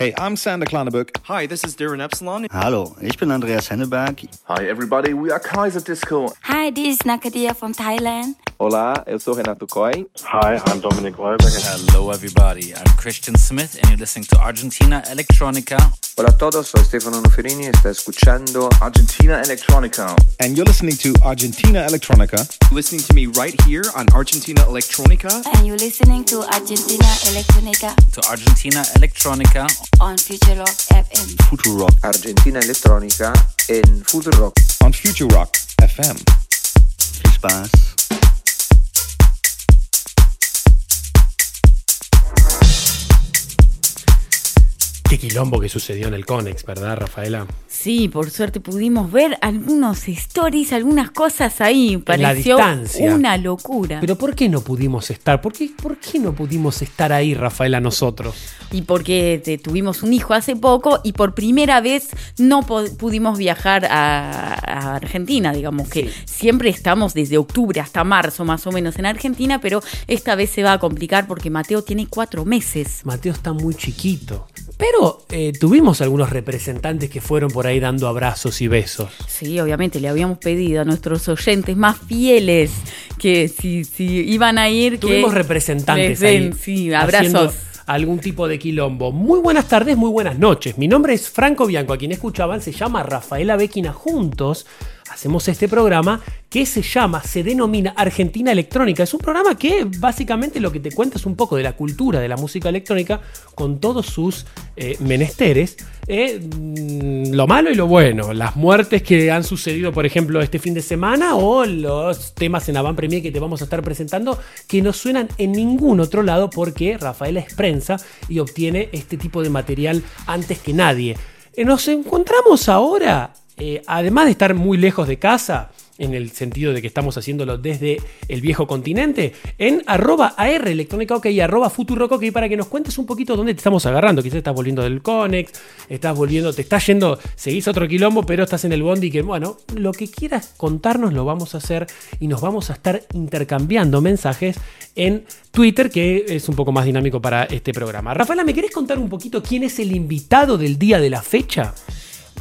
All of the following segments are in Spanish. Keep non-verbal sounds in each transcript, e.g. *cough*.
Hey, I'm Sander Klanneburg. Hi, this is Darren Epsilon. Hallo, ich bin Andreas Henneberg. Hi everybody, we are Kaiser Disco. Hi, this is Nakadia from Thailand. Olá, eu sou Renato Coy. Hi, I'm Dominic Weiberg. Hello everybody, I'm Christian Smith and you're listening to Argentina Electronica. Hola a todos, soy Stefano Noferini y está escuchando Argentina Electronica. And you're listening to Argentina Electronica. Listening to me right here on Argentina Electronica. And you're listening to Argentina Electronica To Argentina Electronica. on Future Rock FM. Futurock. Argentina Electronica en Futurock. on Future Rock FM. Viel Spaß. Qué quilombo que sucedió en el Conex, ¿verdad, Rafaela? Sí, por suerte pudimos ver algunos stories, algunas cosas ahí. Pareció distancia. una locura. Pero ¿por qué no pudimos estar? ¿Por qué, ¿Por qué no pudimos estar ahí, Rafaela, nosotros? Y porque te- tuvimos un hijo hace poco y por primera vez no pudimos viajar a, a Argentina, digamos que siempre estamos desde octubre hasta marzo más o menos en Argentina, pero esta vez se va a complicar porque Mateo tiene cuatro meses. Mateo está muy chiquito. Pero eh, tuvimos algunos representantes que fueron por ahí dando abrazos y besos. Sí, obviamente le habíamos pedido a nuestros oyentes más fieles que si, si iban a ir... Tuvimos que representantes den, ahí sí, abrazos. algún tipo de quilombo. Muy buenas tardes, muy buenas noches. Mi nombre es Franco Bianco, a quien escuchaban se llama Rafaela Bequina. Juntos hacemos este programa que se llama, se denomina Argentina Electrónica. Es un programa que básicamente lo que te cuenta es un poco de la cultura de la música electrónica con todos sus eh, menesteres. eh, mm, lo malo y lo bueno, las muertes que han sucedido, por ejemplo, este fin de semana o los temas en Avant Premier que te vamos a estar presentando que no suenan en ningún otro lado porque Rafaela es prensa y obtiene este tipo de material antes que nadie. Eh, Nos encontramos ahora, eh, además de estar muy lejos de casa, en el sentido de que estamos haciéndolo desde el viejo continente, en arroba AR electrónica ok y arroba futurock ok para que nos cuentes un poquito dónde te estamos agarrando. Quizás estás volviendo del Conex, estás volviendo, te estás yendo, seguís otro quilombo, pero estás en el bondi que, bueno, lo que quieras contarnos lo vamos a hacer y nos vamos a estar intercambiando mensajes en Twitter, que es un poco más dinámico para este programa. Rafaela, ¿me querés contar un poquito quién es el invitado del día de la fecha?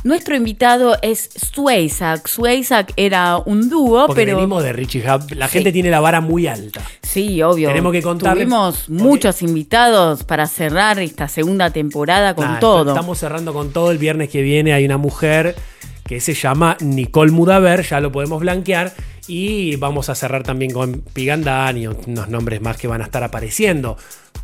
Nuestro invitado es Swayzak. Swayzak era un dúo, Porque pero... venimos de Richie Hub, la Sí. gente tiene la vara muy alta. Sí, obvio. Tenemos que contarle- Tuvimos porque- muchos invitados para cerrar esta segunda temporada con Nah, todo. Estamos cerrando con todo. El viernes que viene hay una mujer que se llama Nicole Mudaver, ya lo podemos blanquear. Y vamos a cerrar también con Pigandan y unos nombres más que van a estar apareciendo.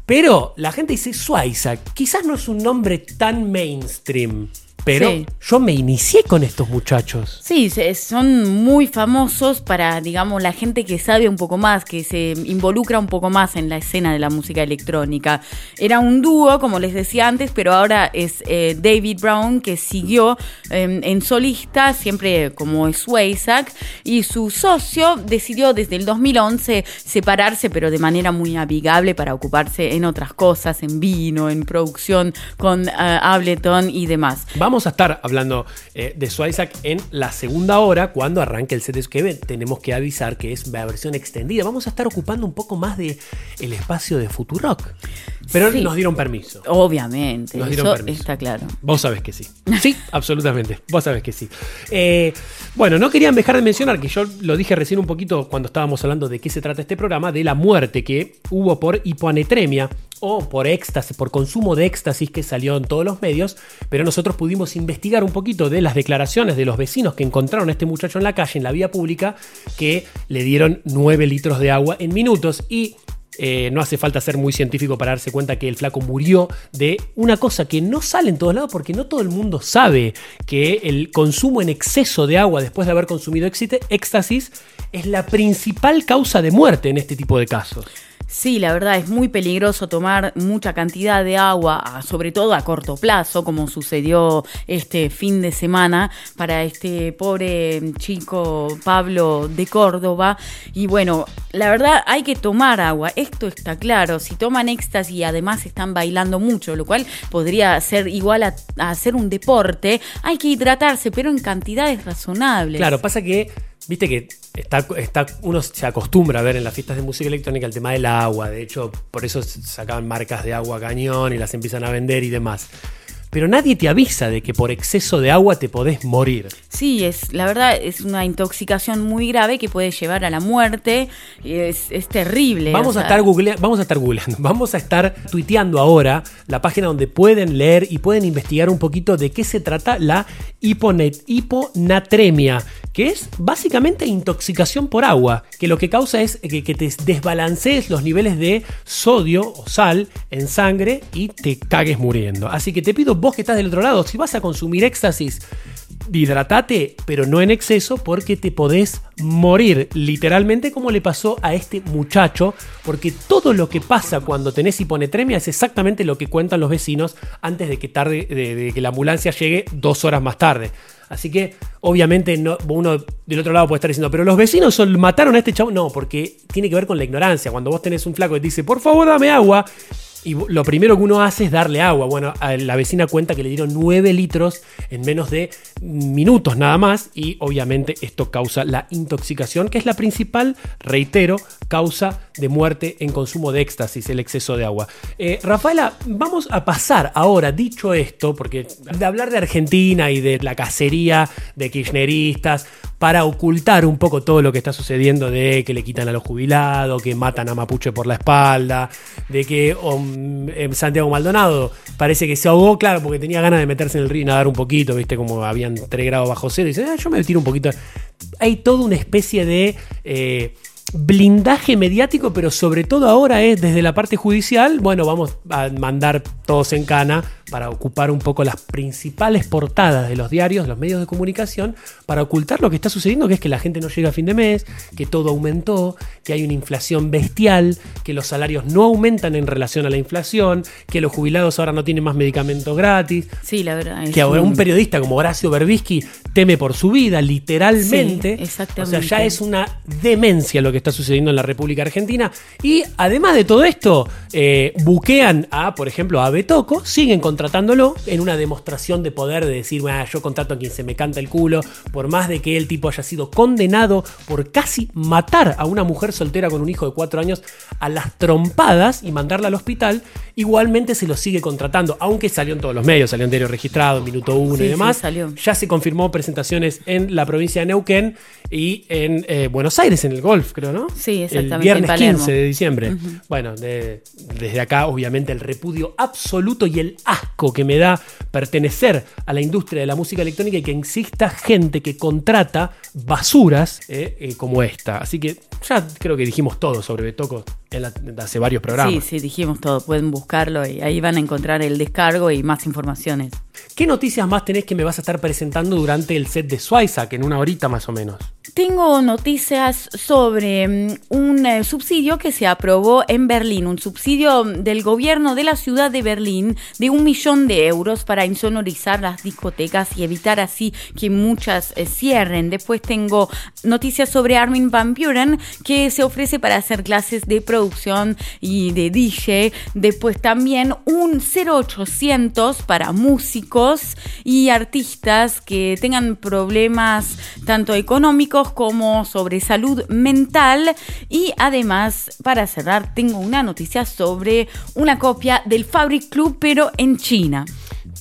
Pero la gente dice Suaiza, quizás no es un nombre tan mainstream. Pero Sí. yo me inicié con estos muchachos. Sí, son muy famosos para, digamos, la gente que sabe un poco más, que se involucra un poco más en la escena de la música electrónica. Era un dúo, como les decía antes, pero ahora es eh, David Brown que siguió eh, en solista, siempre como es Swayzak, y su socio decidió desde el 2011 separarse, pero de manera muy amigable para ocuparse en otras cosas, en vino, en producción con eh, Ableton y demás. Vamos a estar hablando eh, de Swayzak en la segunda hora, cuando arranque el set de que tenemos que avisar que es la versión extendida. Vamos a estar ocupando un poco más de el espacio de Futurock. Pero Sí. nos dieron permiso. Obviamente, Nos dieron eso permiso. está claro. Vos sabés que sí. *laughs* Sí, absolutamente. Vos sabés que sí. Eh, bueno, no querían dejar de mencionar que yo lo dije recién un poquito cuando estábamos hablando de qué se trata este programa, de la muerte que hubo por hipoanetremia o por éxtasis, por consumo de éxtasis que salió en todos los medios, pero nosotros pudimos investigar un poquito de las declaraciones de los vecinos que encontraron a este muchacho en la calle, en la vía pública, que le dieron 9 litros de agua en minutos y eh, no hace falta ser muy científico para darse cuenta que el flaco murió de una cosa que no sale en todos lados porque no todo el mundo sabe que el consumo en exceso de agua después de haber consumido éxtasis es la principal causa de muerte en este tipo de casos. Sí, la verdad es muy peligroso tomar mucha cantidad de agua, sobre todo a corto plazo, como sucedió este fin de semana para este pobre chico Pablo de Córdoba. Y bueno, la verdad hay que tomar agua, esto está claro. Si toman éxtasis y además están bailando mucho, lo cual podría ser igual a, a hacer un deporte, hay que hidratarse, pero en cantidades razonables. Claro, pasa que, viste que está, está, uno se acostumbra a ver en las fiestas de música electrónica el tema del agua. De hecho, por eso sacaban marcas de agua cañón y las empiezan a vender y demás. Pero nadie te avisa de que por exceso de agua te podés morir. Sí, es, la verdad es una intoxicación muy grave que puede llevar a la muerte. Es, es terrible. Vamos o a estar google, vamos a estar googleando, *laughs* vamos a estar tuiteando ahora la página donde pueden leer y pueden investigar un poquito de qué se trata la hiponet- hiponatremia, que es básicamente intoxicación por agua, que lo que causa es que, que te desbalancees los niveles de sodio o sal en sangre y te cagues muriendo. Así que te pido vos que estás del otro lado, si vas a consumir éxtasis, hidratate, pero no en exceso, porque te podés morir, literalmente como le pasó a este muchacho, porque todo lo que pasa cuando tenés hiponetremia es exactamente lo que cuentan los vecinos antes de que, tarde, de, que la ambulancia llegue dos horas más tarde. Así que, obviamente, no, uno del otro lado puede estar diciendo, pero los vecinos son- mataron a este chavo. No, porque tiene que ver con la ignorancia. Cuando vos tenés un flaco que te dice, por favor, dame agua, y lo primero que uno hace es darle agua. Bueno, la vecina cuenta que le dieron 9 litros en menos de minutos nada más y obviamente esto causa la intoxicación, que es la principal, reitero, causa de muerte en consumo de éxtasis, el exceso de agua. Eh, Rafaela, vamos a pasar ahora, dicho esto, porque de hablar de Argentina y de la cacería de kirchneristas, para ocultar un poco todo lo que está sucediendo de que le quitan a los jubilados, que matan a Mapuche por la espalda, de que um, eh, Santiago Maldonado parece que se ahogó, claro, porque tenía ganas de meterse en el río y nadar un poquito, viste, como habían 3 grados bajo cero, y dice, "Ah, yo me tiro un poquito. Hay toda una especie de... eh, blindaje mediático, pero sobre todo ahora es desde la parte judicial, bueno, vamos a mandar todos en cana para ocupar un poco las principales portadas de los diarios, los medios de comunicación, para ocultar lo que está sucediendo, que es que la gente no llega a fin de mes, que todo aumentó, que hay una inflación bestial, que los salarios no aumentan en relación a la inflación, que los jubilados ahora no tienen más medicamentos gratis, Sí, la verdad. es que ahora un- periodista como Horacio Berbisky teme por su vida, literalmente. Sí, exactamente. O sea, ya es una demencia lo que está sucediendo en la República Argentina. Y además de todo esto, eh, buquean a, por ejemplo, a Betoco, siguen contratándolo en una demostración de poder de decir, "Ah, yo contrato a quien se me canta el culo, por más de que el tipo haya sido condenado por casi matar a una mujer soltera con un hijo de cuatro años a las trompadas y mandarla al hospital, igualmente se lo sigue contratando, aunque salió en todos los medios, salió en diario registrado, minuto uno Sí, y sí, demás. salió. Ya se confirmó presentaciones en la provincia de Neuquén y en eh, Buenos Aires, en el golf, creo, ¿no? Sí, exactamente, El viernes en Palermo. 15 de diciembre. Bueno, de- desde acá, obviamente, el repudio absoluto y el asco que me da pertenecer a la industria de la música electrónica y que exista gente que contrata basuras eh, eh, como esta. Así que ya creo que dijimos todo sobre Betoco la- hace varios programas. Sí, sí, dijimos todo. Pueden buscarlo y ahí van a encontrar el descargo y más informaciones. ¿Qué noticias más tenés que me vas a estar presentando durante el set de Swiza, que en una horita más o menos? Tengo noticias sobre mm, un eh, subsidio que se aprobó en Berlín, un subsidio del gobierno de la ciudad de Berlín de un millón de euros para insonorizar las discotecas y evitar así que muchas eh, cierren. Después tengo noticias sobre Armin Van Buren que se ofrece para hacer clases de producción y de DJ. Después también un 0800 para músicos y artistas que tengan problemas tanto económicos como sobre salud mental. Y además, para cerrar, tengo una noticia sobre una copia del Fabric Club, pero en China.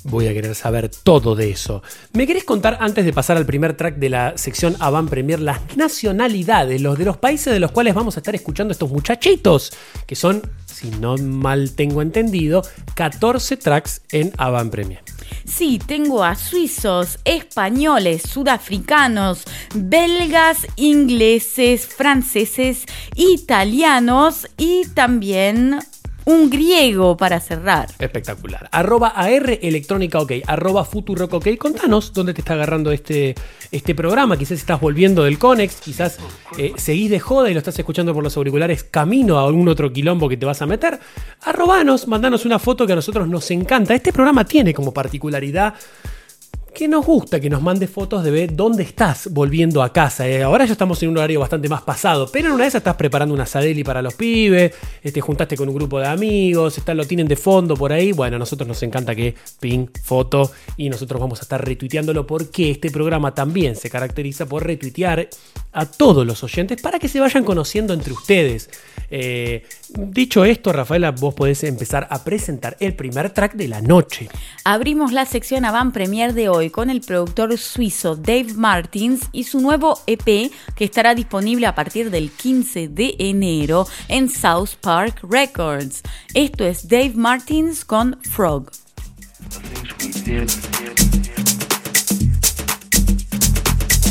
Voy a querer saber todo de eso. ¿Me querés contar antes de pasar al primer track de la sección Avant Premier las nacionalidades, los de los países de los cuales vamos a estar escuchando estos muchachitos? Que son, si no mal tengo entendido, 14 tracks en Avant Premier. Sí, tengo a suizos, españoles, sudafricanos, belgas, ingleses, franceses, italianos y también un griego para cerrar. Espectacular. Arroba AR Electrónica OK, arroba Futurock OK. Contanos dónde te está agarrando este, este programa. Quizás estás volviendo del Conex, quizás eh, seguís de joda y lo estás escuchando por los auriculares camino a algún otro quilombo que te vas a meter. Arrobanos, mandanos una foto que a nosotros nos encanta. Este programa tiene como particularidad que nos gusta que nos mande fotos de ver dónde estás volviendo a casa. Eh, ahora ya estamos en un horario bastante más pasado, pero en una de esas estás preparando una sadeli para los pibes, te juntaste con un grupo de amigos, está, lo tienen de fondo por ahí. Bueno, a nosotros nos encanta que ping, foto, y nosotros vamos a estar retuiteándolo porque este programa también se caracteriza por retuitear a todos los oyentes para que se vayan conociendo entre ustedes. Eh, dicho esto, Rafaela, vos podés empezar a presentar el primer track de la noche. Abrimos la sección Avant Premier de hoy con el productor suizo Dave Martins y su nuevo EP que estará disponible a partir del 15 de enero en South Park Records. Esto es Dave Martins con Frog.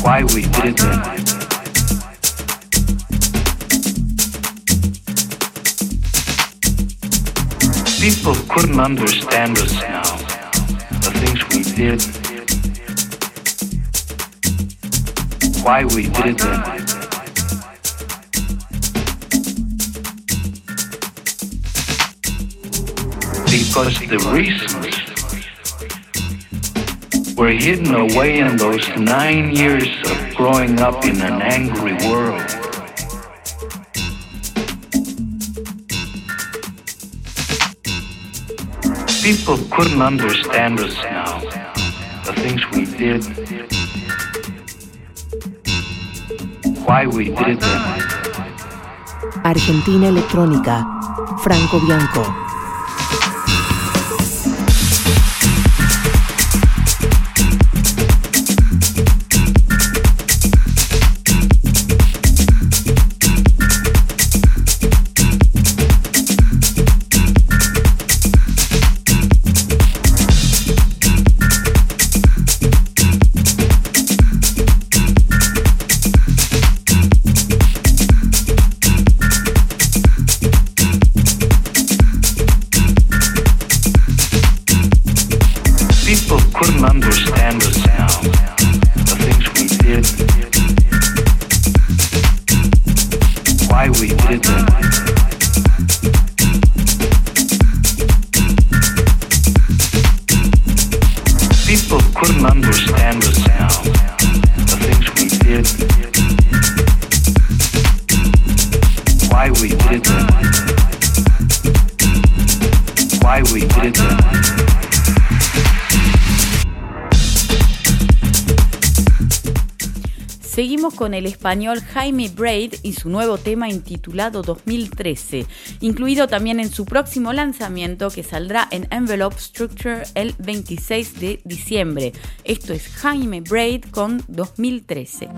Why we did People couldn't understand us now, the things we did, why we did them. Because the reasons were hidden away in those nine years of growing up in an angry world. People couldn't understand us now, the things we did, why we did them. Argentina Electrónica, Franco Bianco. Con el español Jaime Braid y su nuevo tema intitulado 2013, incluido también en su próximo lanzamiento que saldrá en Envelope Structure el 26 de diciembre. Esto es Jaime Braid con 2013.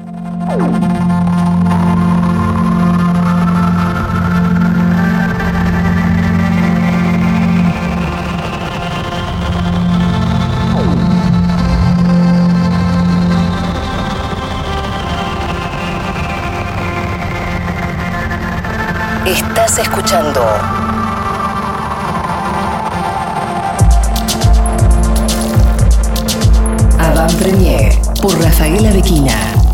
Estás escuchando Avant Premier por Rafaela Bequina.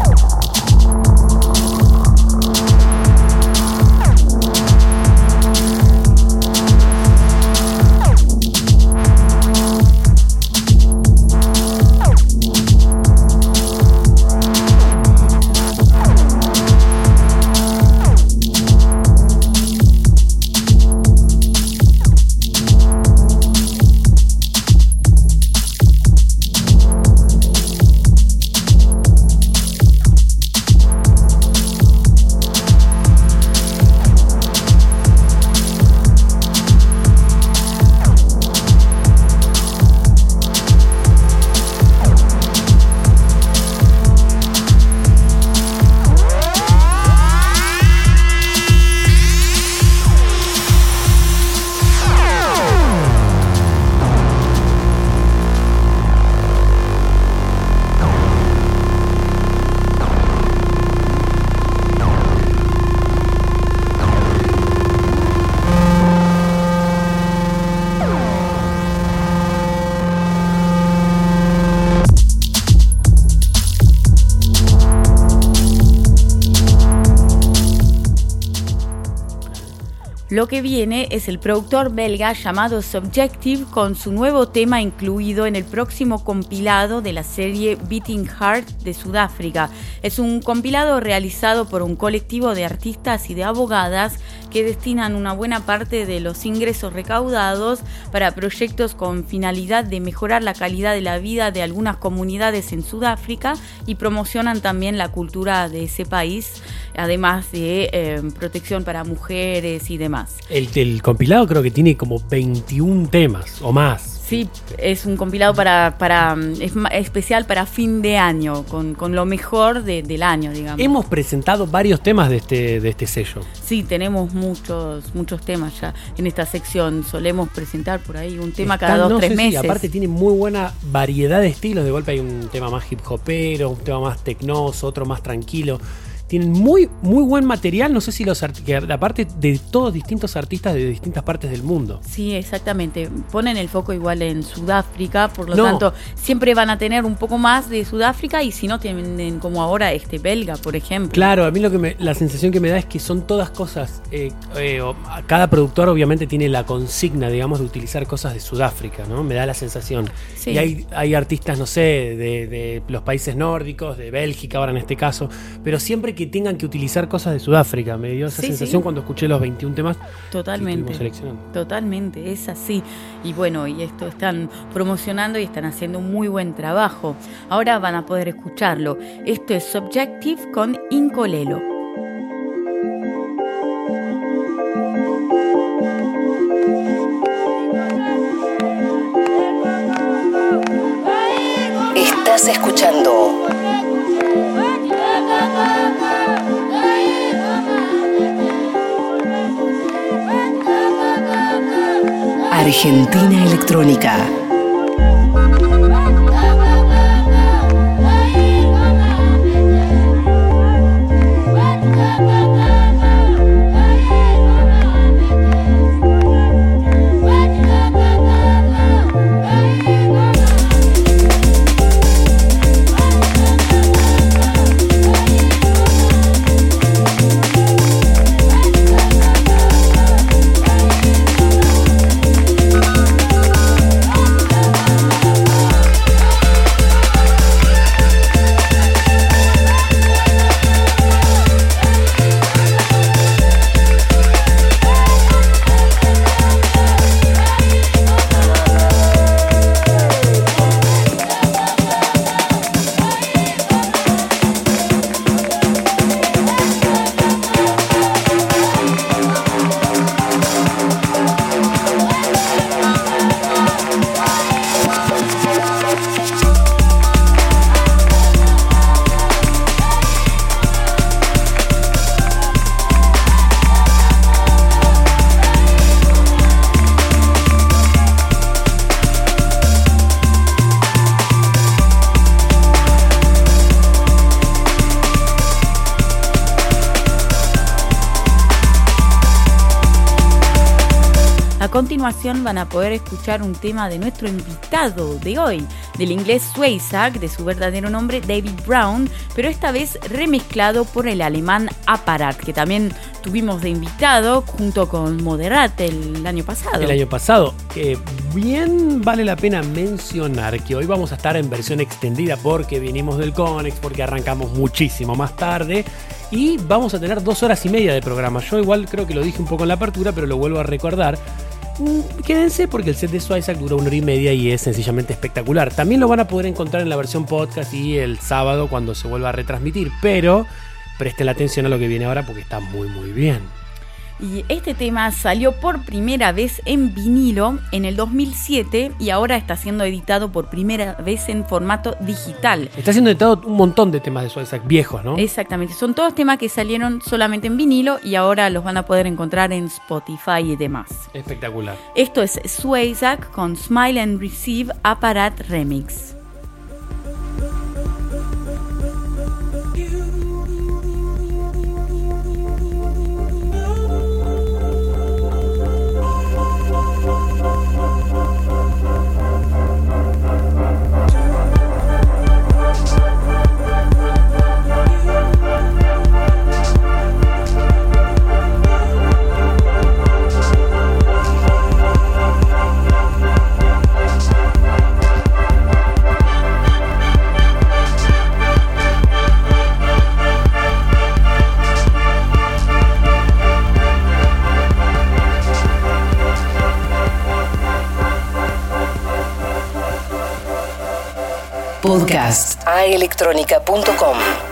Lo que viene es el productor belga llamado Subjective con su nuevo tema incluido en el próximo compilado de la serie Beating Heart de Sudáfrica. Es un compilado realizado por un colectivo de artistas y de abogadas que destinan una buena parte de los ingresos recaudados para proyectos con finalidad de mejorar la calidad de la vida de algunas comunidades en Sudáfrica y promocionan también la cultura de ese país, además de eh, protección para mujeres y demás. El, el compilado creo que tiene como 21 temas o más. Sí, es un compilado para, para es especial para fin de año, con, con lo mejor de- del año, digamos. Hemos presentado varios temas de este, de este sello. Sí, tenemos muchos, muchos temas ya en esta sección. Solemos presentar por ahí un tema cada dos, no tres sé meses. aparte tiene muy buena variedad de estilos. De golpe hay un tema más hip hopero, un tema más tecnoso, otro más tranquilo. Tienen muy, muy buen material. No sé si los aparte de todos distintos artistas de distintas partes del mundo. Sí, exactamente. Ponen el foco igual en Sudáfrica, por lo No. tanto, siempre van a tener un poco más de Sudáfrica y si no tienen como ahora este belga, por ejemplo. Claro, a mí lo que me- la sensación que me da es que son todas cosas. eh, eh, cada productor obviamente tiene la consigna, digamos, de utilizar cosas de Sudáfrica, ¿no? Me da la sensación. Sí. Y hay, hay artistas, no sé, de, de los países nórdicos, de Bélgica ahora en este caso, pero siempre que tengan que utilizar cosas de Sudáfrica. Me dio esa Sí, sensación sí. cuando escuché los 21 temas. que Totalmente. seleccionando. Totalmente, es así. Y bueno, y esto están promocionando y están haciendo un muy buen trabajo. Ahora van a poder escucharlo. Esto es Subjective con Incolelo. Estás escuchando Argentina Electrónica. Van a poder escuchar un tema de nuestro invitado de hoy, del inglés Swayzak, de su verdadero nombre David Brown, pero esta vez remezclado por el alemán Apparat, que también tuvimos de invitado junto con Moderat el año pasado. El año pasado. Eh, bien vale la pena mencionar que hoy vamos a estar en versión extendida porque vinimos del Conex, porque arrancamos muchísimo más tarde y vamos a tener dos horas y media de programa. Yo igual creo que lo dije un poco en la apertura, pero lo vuelvo a recordar. Mm, Quédense porque el set de Swayzak dura una hora y media y es sencillamente espectacular. También lo van a poder encontrar en la versión podcast y el sábado cuando se vuelva a retransmitir, pero presten atención a lo que viene ahora porque está muy muy bien. Y este tema salió por primera vez en vinilo en el 2007 y ahora está siendo editado por primera vez en formato digital. Está siendo editado un montón de temas de Swayzak viejos, ¿no? Exactamente, son todos temas que salieron solamente en vinilo y ahora los van a poder encontrar en Spotify y demás. Espectacular. Esto es Swayzak con Smile and Receive Apparat Remix. Podcast a electronica.com.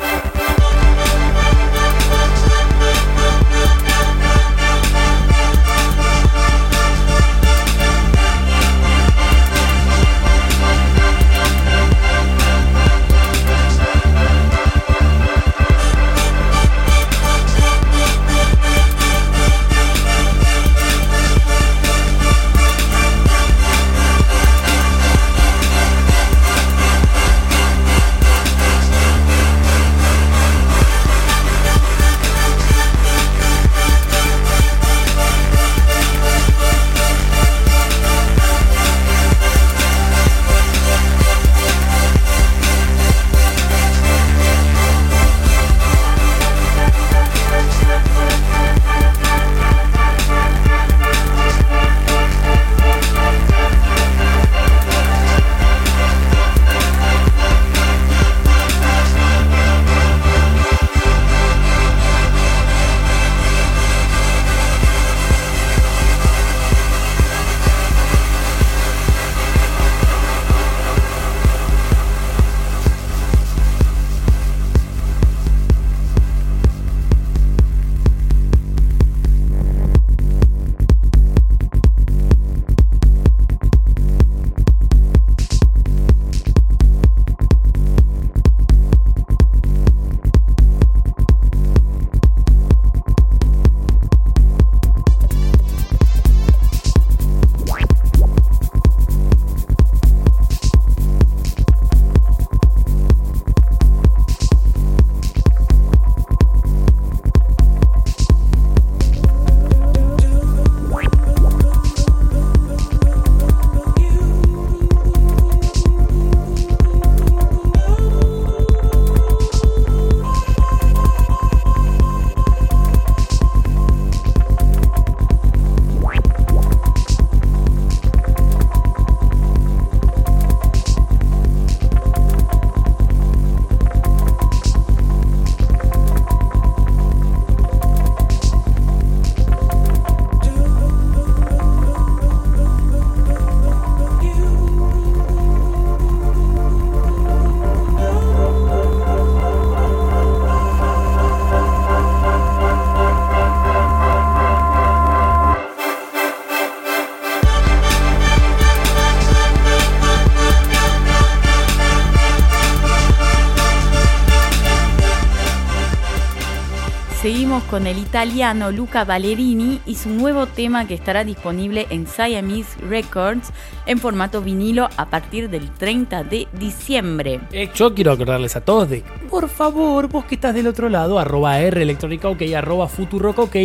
con el italiano Luca Ballerini y su nuevo tema que estará disponible en Siamese Records en formato vinilo a partir del 30 de diciembre. Eh, yo quiero acordarles a todos de, por favor, vos que estás del otro lado, arroba R ok, arroba futurock ok,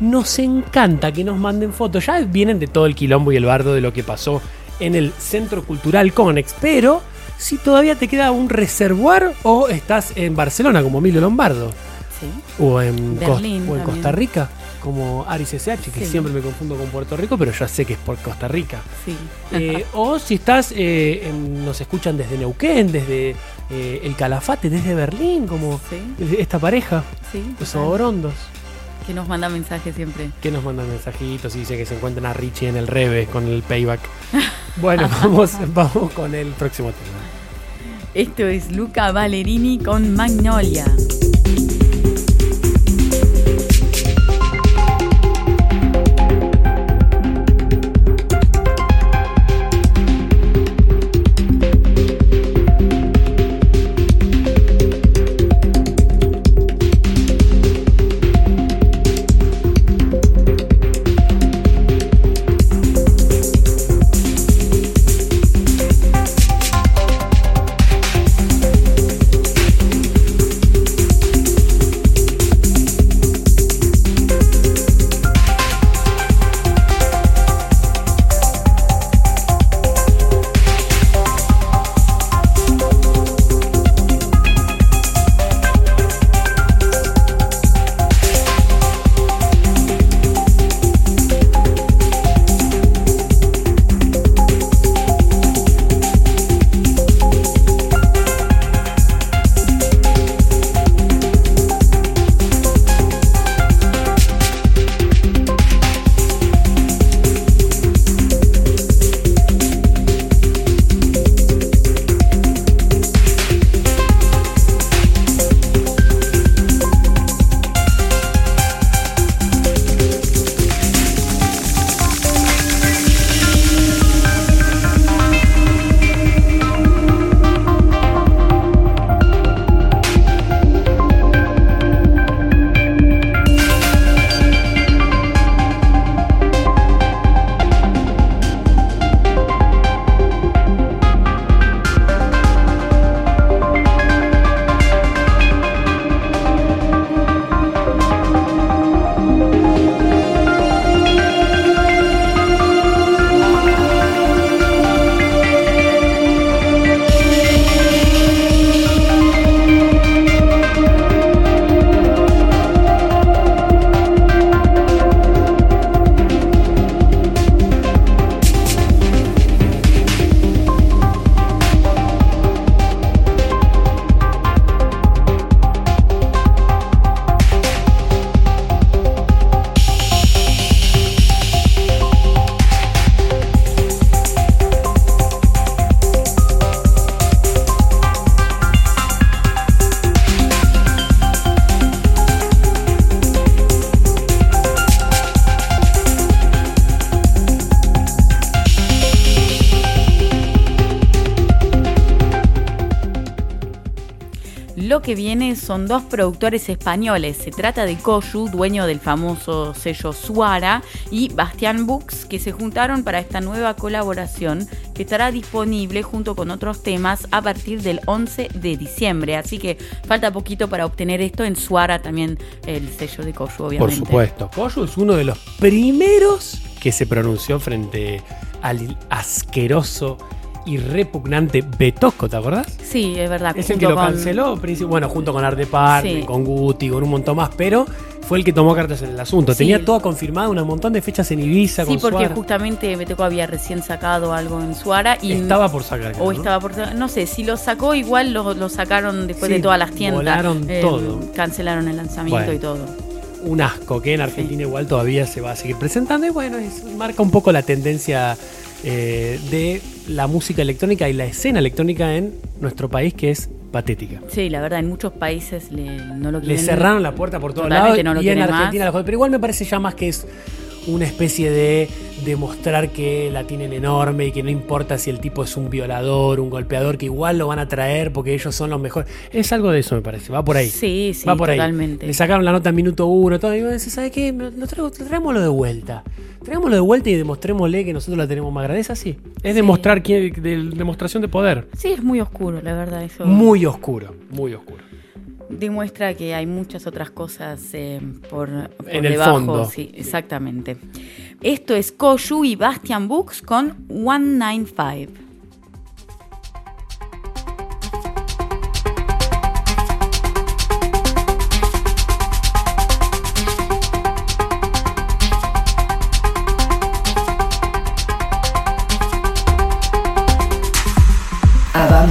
nos encanta que nos manden fotos. Ya vienen de todo el quilombo y el bardo de lo que pasó en el Centro Cultural Conex, pero si todavía te queda un reservoir o estás en Barcelona como Emilio Lombardo. O en, Berlín Cos- o en también. Costa Rica, como Aris SH, que Sí. siempre me confundo con Puerto Rico, pero ya sé que es por Costa Rica. Sí. Eh, *laughs* o si estás, eh, en- nos escuchan desde Neuquén, desde eh, el Calafate, desde Berlín, como esta pareja, los total. Orondos, que nos manda mensajes siempre. que nos mandan mensajitos y dice que se encuentran a Richie en el Reve con el payback. *laughs* Bueno, *laughs* vamos, vamos con el próximo tema. Esto es Luca Ballerini con Magnolia. Son dos productores españoles. Se trata de Koyu, dueño del famoso sello Suara, y Bastian Books, que se juntaron para esta nueva colaboración que estará disponible junto con otros temas a partir del 11 de diciembre. Así que falta poquito para obtener esto en Suara, también el sello de Koyu, obviamente. Por supuesto. Koyu es uno de los primeros que se pronunció frente al asqueroso y repugnante Betosco, ¿te acordás? Sí, es verdad. Es el que lo con- canceló, bueno, junto con Art Department, Sí. con Guti, con un montón más, pero fue el que tomó cartas en el asunto. Sí. Tenía todo confirmado, un montón de fechas en Ibiza, Sí, con porque Suara. justamente Beteco había recién sacado algo en Suara y Estaba por sacar. creo, o ¿no? estaba por no sé, si lo sacó igual lo, lo sacaron después Sí, de todas las tiendas. volaron Eh, todo. Cancelaron el lanzamiento Bueno. y todo. un asco que en Argentina igual todavía se va a seguir presentando y bueno, es- marca un poco la tendencia eh, de la música electrónica y la escena electrónica en nuestro país que es patética. Sí, la verdad, en muchos países le, no lo Le quieren. cerraron la puerta por todos lados no y en Argentina más. la. Pero igual me parece ya más que es una especie de demostrar que la tienen enorme y que no importa si el tipo es un violador, un golpeador, que igual lo van a traer porque ellos son los mejores. Es algo de eso, me parece. Va por ahí. Sí, sí, Va por ahí. totalmente. Le sacaron la nota en minuto uno, todo. Y vos decís, ¿sabes qué? Lo traigo- traémoslo de vuelta. Traémoslo de vuelta y demostrémosle que nosotros la tenemos más grande. Es así. Es demostrar quién, de, demostración de poder. Sí, es muy oscuro, la verdad, eso. Muy oscuro, muy oscuro. Demuestra que hay muchas otras cosas eh, por, por En el debajo. fondo. Sí, exactamente. Esto es Koyu y Bastian Books con 195.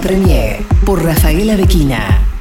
Premier por Rafaela Bequina.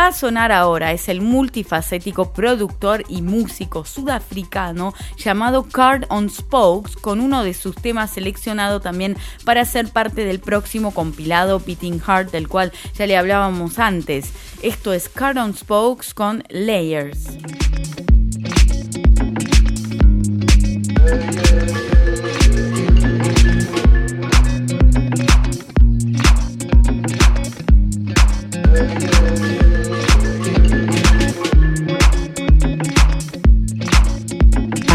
Va a sonar ahora es el multifacético productor y músico sudafricano llamado Card on Spokes, con uno de sus temas seleccionado también para ser parte del próximo compilado Beating Heart, del cual ya le hablábamos antes. Esto es Card on Spokes con Layers.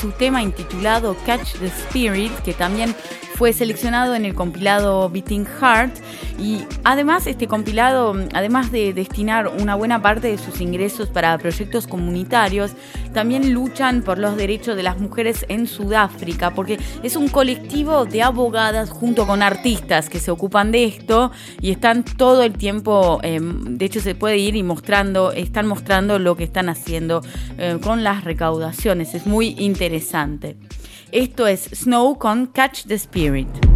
Su tema intitulado Catch the Spirit, que también fue seleccionado en el compilado Beating Heart y además este compilado, además de destinar una buena parte de sus ingresos para proyectos comunitarios, también luchan por los derechos de las mujeres en Sudáfrica, porque es un colectivo de abogadas junto con artistas que se ocupan de esto y están todo el tiempo, eh, de hecho se puede ir y mostrando, están mostrando lo que están haciendo eh, con las recaudaciones, es muy interesante. Esto es Snow con Catch the Spirit.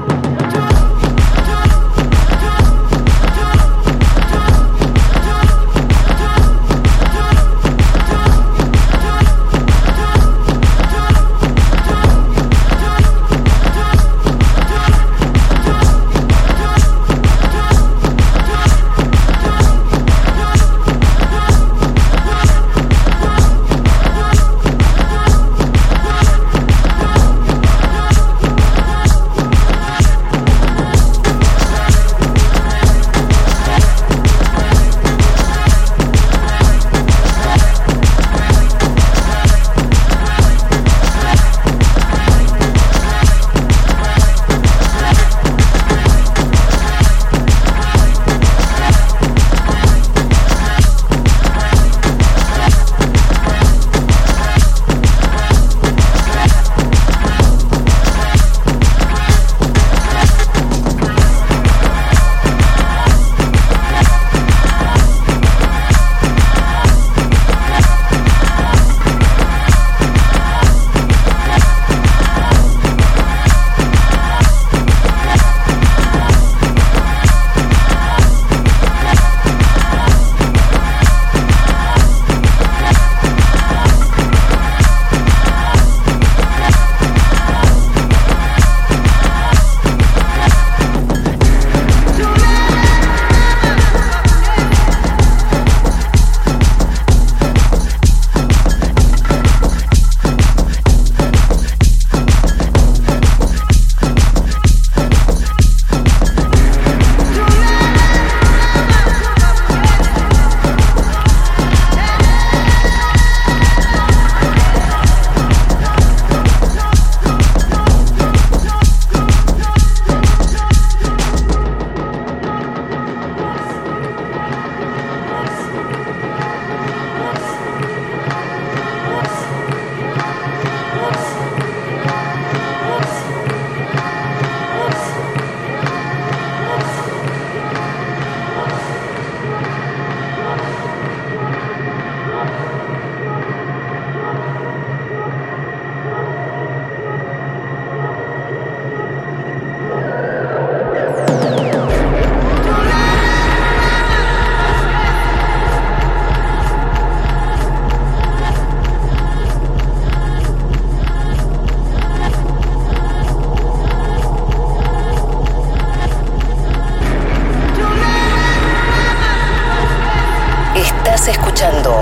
Escuchando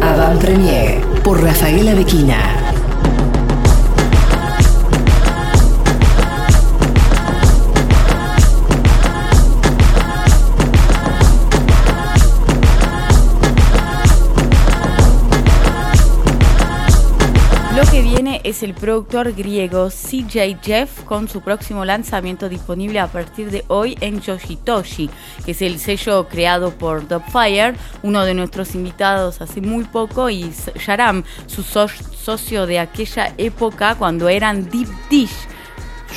Avant Premier por Rafaela Bequina. Es el productor griego CJ Jeff con su próximo lanzamiento disponible a partir de hoy en Yoshitoshi, que es el sello creado por Dubfire, uno de nuestros invitados hace muy poco, y Sharam, su so- socio de aquella época cuando eran Deep Dish.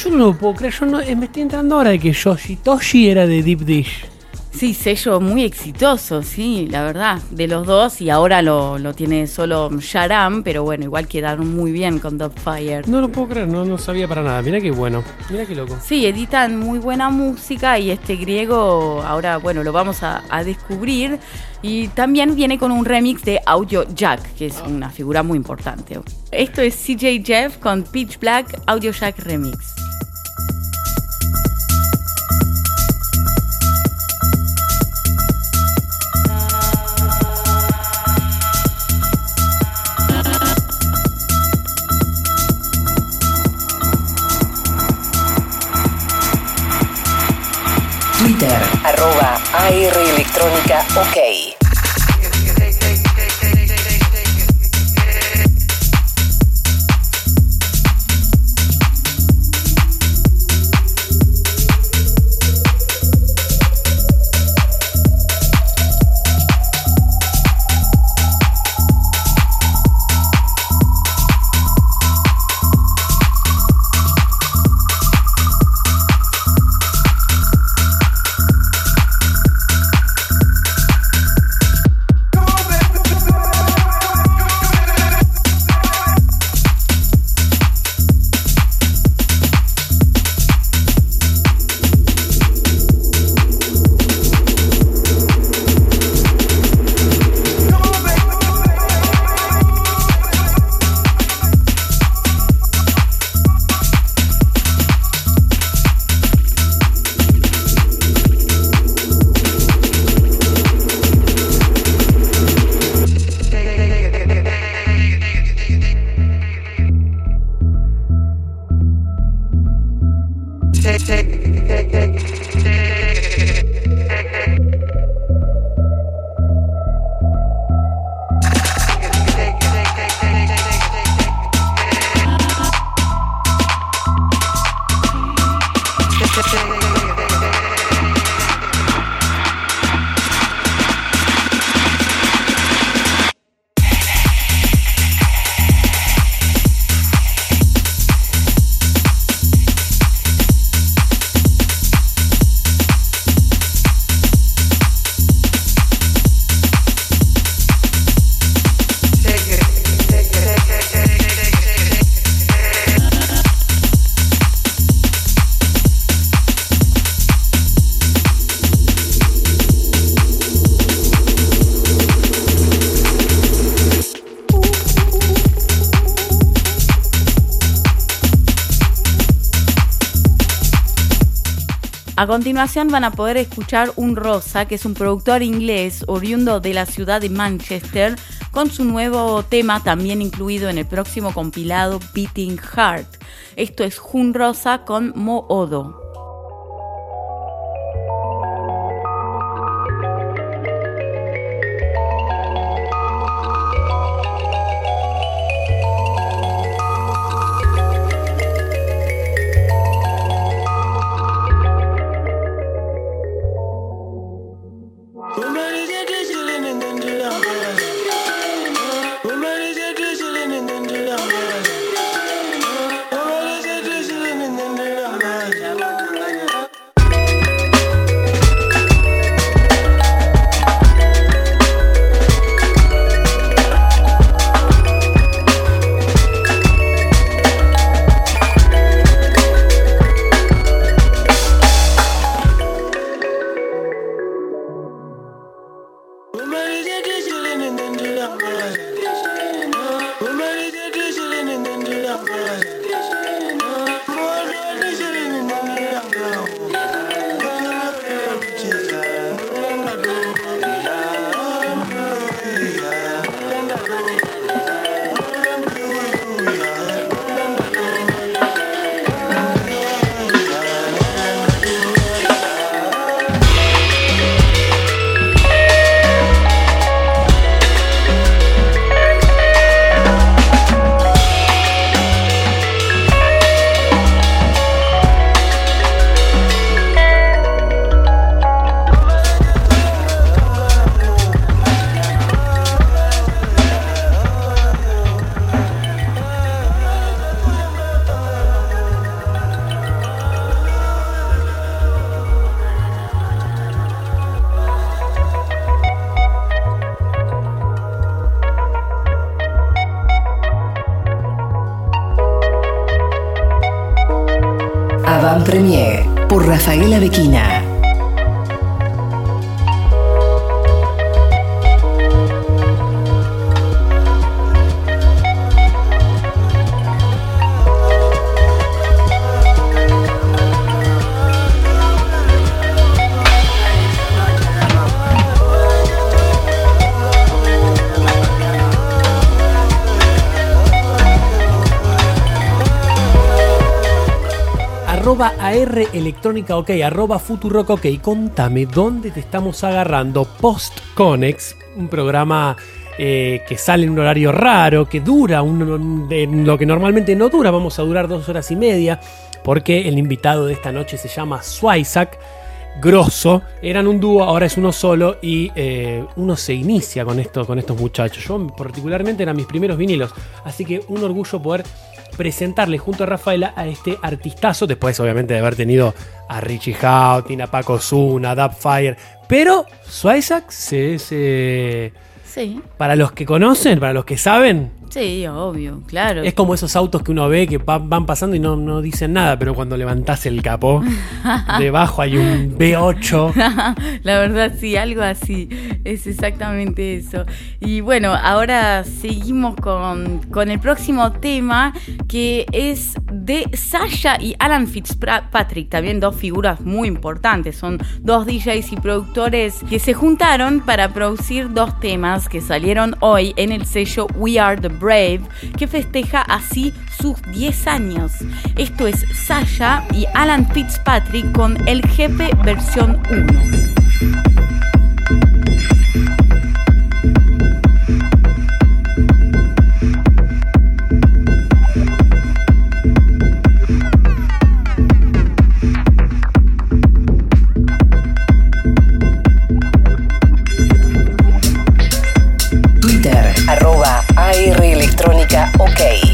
Yo no lo puedo creer, yo no, eh, me estoy entrando ahora de que Yoshitoshi era de Deep Dish. Sí, sello muy exitoso, sí, la verdad, de los dos y ahora lo, lo tiene solo Sharam, pero bueno, igual quedaron muy bien con Dubfire. No lo puedo creer, no, no sabía para nada. Mira qué bueno, mira qué loco. Sí, editan muy buena música y este griego ahora, bueno, lo vamos a, a descubrir. Y también viene con un remix de Audio Jack, que es una figura muy importante. Esto es CJ Jeff con Pitch Black Audio Jack Remix. AR Electrónica OK. A continuación van a poder escuchar un Rosa, que es un productor inglés oriundo de la ciudad de Manchester, con su nuevo tema también incluido en el próximo compilado Beating Heart. Esto es Jun Rosa con Mo AR Electrónica OK, arroba Futurock OK. Contame dónde te estamos agarrando Post Conex, un programa eh, que sale en un horario raro, que dura lo que normalmente no dura, vamos a durar dos horas y media, porque el invitado de esta noche se llama Swaisak. Grosso, eran un dúo, ahora es uno solo y eh, uno se inicia con, esto, con estos muchachos. Yo particularmente eran mis primeros vinilos, así que un orgullo poder presentarle junto a Rafaela a este artistazo, después obviamente de haber tenido a Richie Houghton, a Paco Zuna, a Dubfire, pero Swaisak se, se- Sí, para los que conocen, para los que saben, sí, obvio, claro. es como esos autos que uno ve que van pasando y no, no dicen nada, pero cuando levantás el capó, *laughs* debajo hay un V8. *laughs* La verdad, sí, algo así. Es exactamente eso. Y bueno, ahora seguimos con, con el próximo tema que es de Sasha y Alan Fitzpatrick, también dos figuras muy importantes. Son dos DJs y productores que se juntaron para producir dos temas que salieron hoy en el sello We Are the Brave, que festeja así sus 10 años. Esto es Sasha y Alan Fitzpatrick con El Jefe versión 1. Electrónica OK.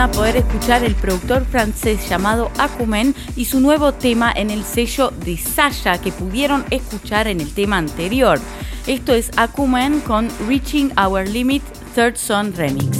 A poder escuchar el productor francés llamado Acumen y su nuevo tema en el sello de Sasha que pudieron escuchar en el tema anterior. Esto es Acumen con Reaching Our Limit Third Son Remix.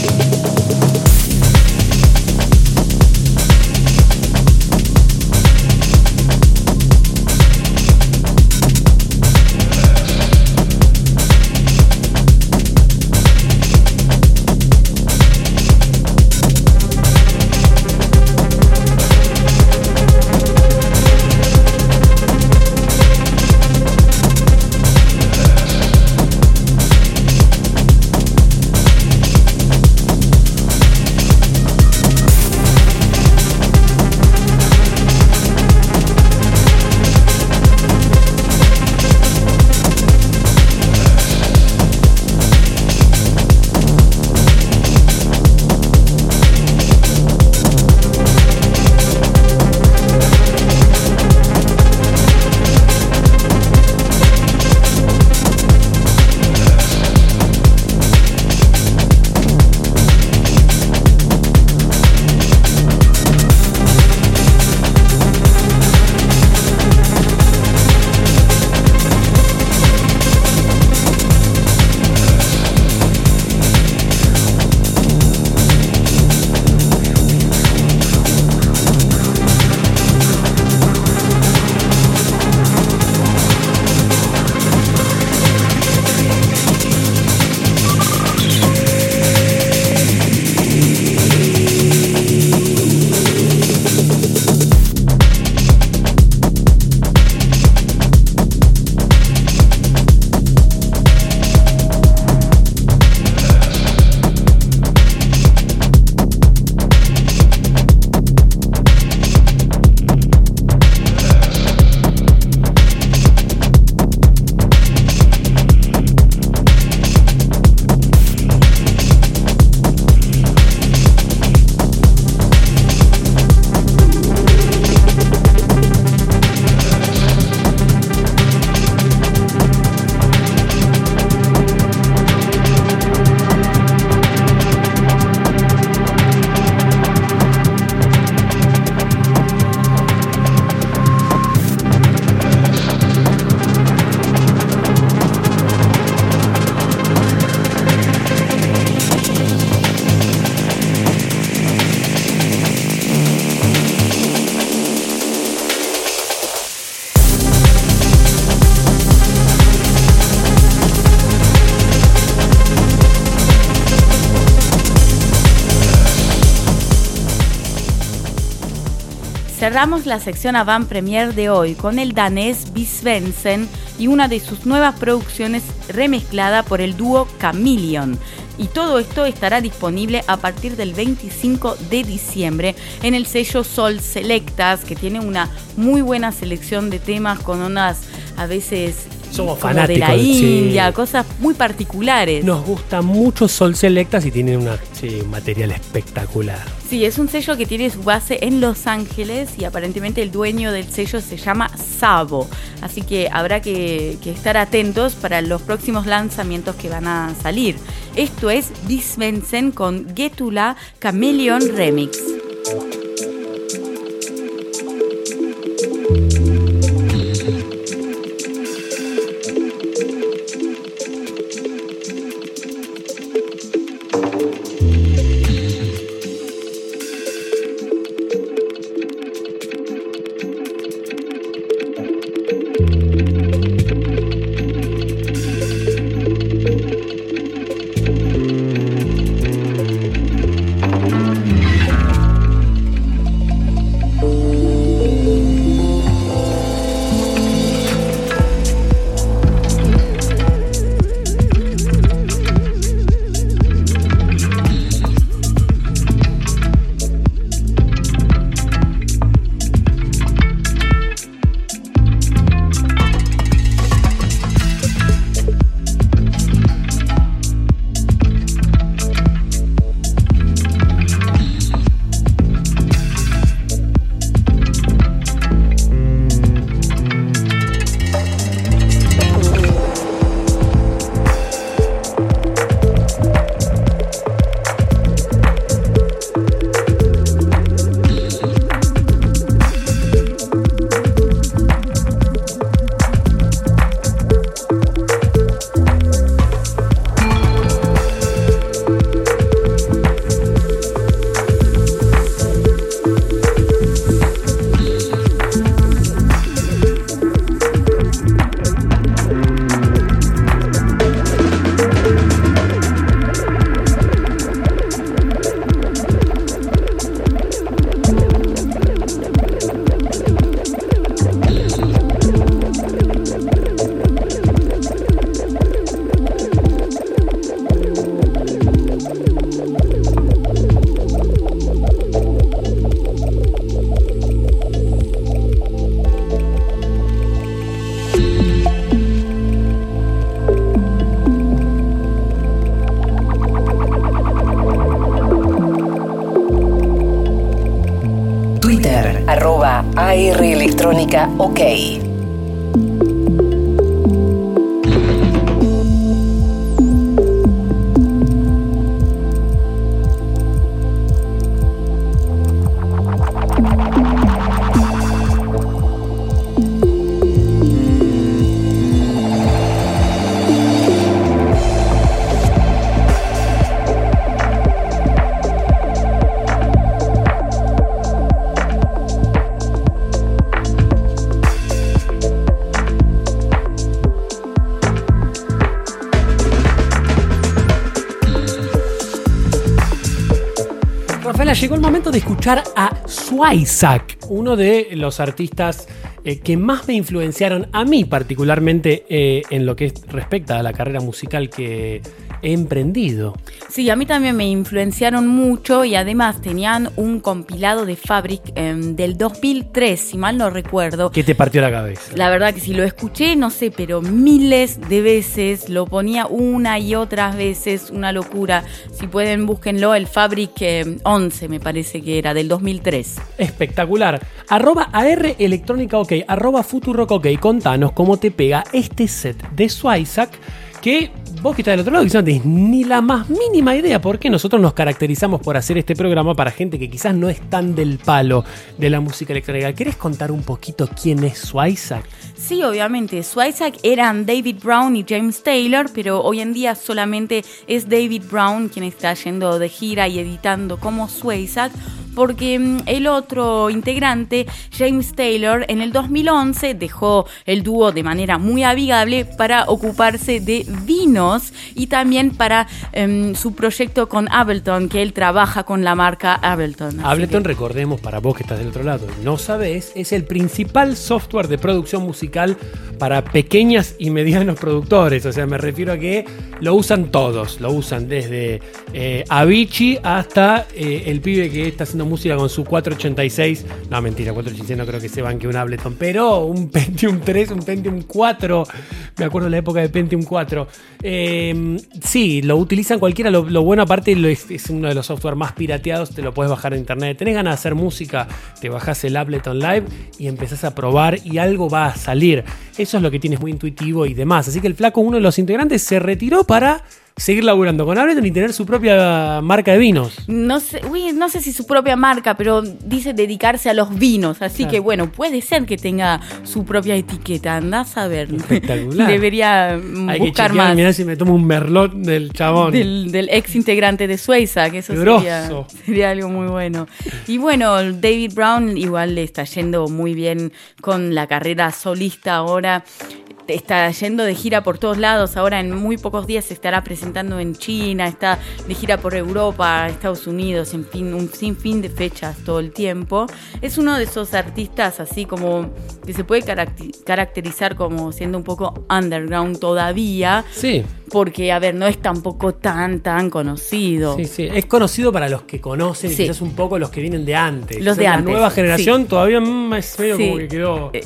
Cerramos la sección Avant Premier de hoy con el danés Bisvensen y una de sus nuevas producciones remezclada por el dúo Chameleon. Y todo esto estará disponible a partir del 25 de diciembre en el sello Sol Selectas, que tiene una muy buena selección de temas con unas a veces Somos como fanáticos. de la sí. India, cosas muy particulares. Nos gusta mucho Sol Selectas y tienen una, sí, un material espectacular. Sí, es un sello que tiene su base en Los Ángeles y aparentemente el dueño del sello se llama Sabo. Así que habrá que, estar atentos para los próximos lanzamientos que van a salir. Esto es Disvensen con Getula Chameleon Remix. Momento de escuchar a Swisak, uno de los artistas eh, que más me influenciaron a mí particularmente eh, en lo que es- respecta a la carrera musical que emprendido. Sí, a mí también me influenciaron mucho y además tenían un compilado de Fabric em, del 2003, si mal no recuerdo. ¿Qué te partió la cabeza? La verdad que si lo escuché, no sé, pero miles de veces, lo ponía una y otras veces, una locura. Si pueden, búsquenlo, el Fabric em, 11 me parece que era, del 2003. Espectacular. Arroba AR Electrónica OK, arroba Futurock OK. Contanos cómo te pega este set de Swisak que vos que estás del otro lado quizás no tenés ni la más mínima idea porque nosotros nos caracterizamos por hacer este programa para gente que quizás no es tan del palo de la música electrónica. ¿Querés contar un poquito quién es Swisak? Sí, obviamente. Swisak eran David Brown y James Taylor, pero hoy en día solamente es David Brown quien está yendo de gira y editando como Swisak, porque mm, el otro integrante, James Taylor, en el 2011 dejó el dúo de manera muy amigable para ocuparse de vinos y también para em, su proyecto con Ableton, que él trabaja con la marca Ableton. Ableton, recordemos para vos que estás del otro lado, no sabés, es el principal software de producción musical para pequeñas y medianos productores. O sea, me refiero a que lo usan todos. Lo usan desde eh, Avicii hasta eh, el pibe que está haciendo música con su 486. No, mentira, 486 no creo que se banque un Ableton, pero un Pentium 3, un Pentium 4. Me acuerdo de la época de Pentium 4. Eh, sí, lo utilizan cualquiera. Lo, bueno, aparte, lo es, uno de los software más pirateados. Te lo puedes bajar de internet. Tenés ganas de hacer música, te bajás el Ableton Live y empezás a probar y algo va a salir. Eso es lo que tienes muy intuitivo y demás. Así que el flaco, uno de los integrantes, se retiró para seguir laburando con Ableton y tener su propia marca de vinos. No sé, uy, no sé si su propia marca, pero dice dedicarse a los vinos. Así Claro. que bueno, puede ser que tenga su propia etiqueta. Andás a ver. Espectacular. *laughs* Debería mm, Hay que buscar chequear, más. mirá si me tomo un merlot del chabón. Del, del ex integrante de Suiza, que eso sería, sería algo muy bueno. Y bueno, David Brown igual le está yendo muy bien con la carrera solista ahora. Está yendo de gira por todos lados. Ahora en muy pocos días se estará presentando en China, está de gira por Europa, Estados Unidos, en fin, un sinfín de fechas todo el tiempo. Es uno de esos artistas así como que se puede caracterizar como siendo un poco underground todavía. Sí. Porque, a ver, no es tampoco tan, tan conocido. Sí, sí. Es conocido para los que conocen y Sí. quizás un poco los que vienen de antes. Los de la antes, nueva generación sí. todavía es medio Sí. como que quedó Eh,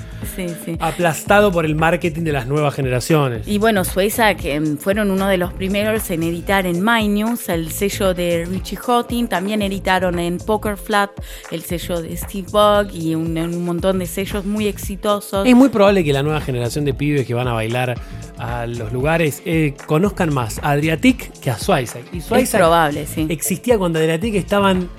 aplastado por el marketing de las nuevas generaciones. Y bueno, Suiza, que mm, fueron uno de los primeros en editar en My News, el sello de Richie Houghton. También editaron en Poker Flat, el sello de Steve Bug y un, un montón de sellos muy exitosos. Es muy probable que la nueva generación de pibes que van a bailar a los lugares eh, conozcan más a Adriatic que a Swisak. Y Es Swisak probable, sí. existía cuando Adriatic estaban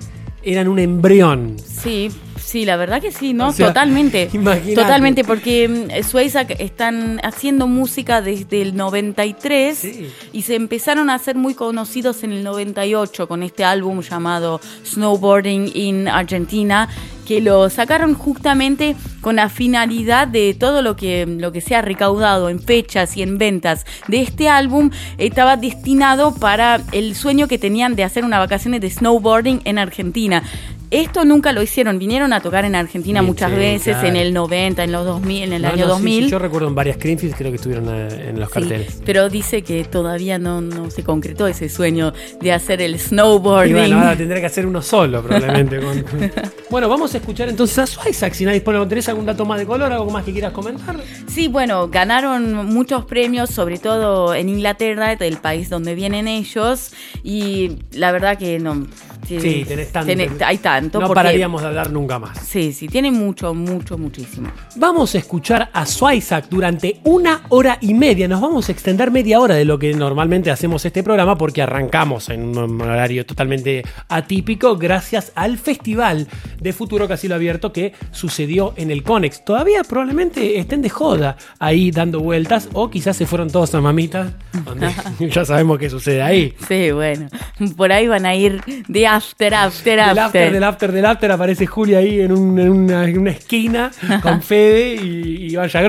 eran un embrión. Sí, sí, la verdad que sí, ¿no? O sea, Totalmente. *laughs* imagínate. Totalmente, porque mm, Suiza están haciendo música desde el 93 Sí. y se empezaron a hacer muy conocidos en el 98 con este álbum llamado Snowboarding in Argentina que lo sacaron justamente con la finalidad de todo lo que, lo que se ha recaudado en fechas y en ventas de este álbum estaba destinado para el sueño que tenían de hacer unas vacaciones de snowboarding en Argentina. Esto nunca lo hicieron, vinieron a tocar en Argentina muchas sí, veces, claro. en el 90, en los 2000, en el No, año no, sí, 2000. sí, yo recuerdo en varias Greenfields creo que estuvieron eh, en los Sí, carteles. pero dice que todavía no, no se concretó ese sueño de hacer el snowboarding. Y bueno, ahora tendré que hacer uno solo, probablemente. con- *laughs* bueno, vamos a escuchar entonces a Swisak. Si nadie dispone, ¿tenés algún dato más de color? ¿Algo más que quieras comentar? Sí, bueno, ganaron muchos premios, sobre todo en Inglaterra, el país donde vienen ellos, y la verdad que no Sí, tenés tanto. Tenés- hay tanto. No porque- pararíamos de hablar nunca más. Sí, sí, tiene mucho, mucho, muchísimo. Vamos a escuchar a Swisak durante una hora y media. Nos vamos a extender media hora de lo que normalmente hacemos este programa porque arrancamos en un horario totalmente atípico gracias al festival de Futuro Casilo Abierto que sucedió en el Conex. Todavía probablemente estén de joda ahí dando vueltas o quizás se fueron todos a mamitas, donde *laughs* *laughs* ya sabemos qué sucede ahí. Sí, bueno. Por ahí van a ir de after, after, Del after. after, del after, del after aparece Julia ahí en, un- en una, en una esquina con *laughs* Fede y, y Vaya.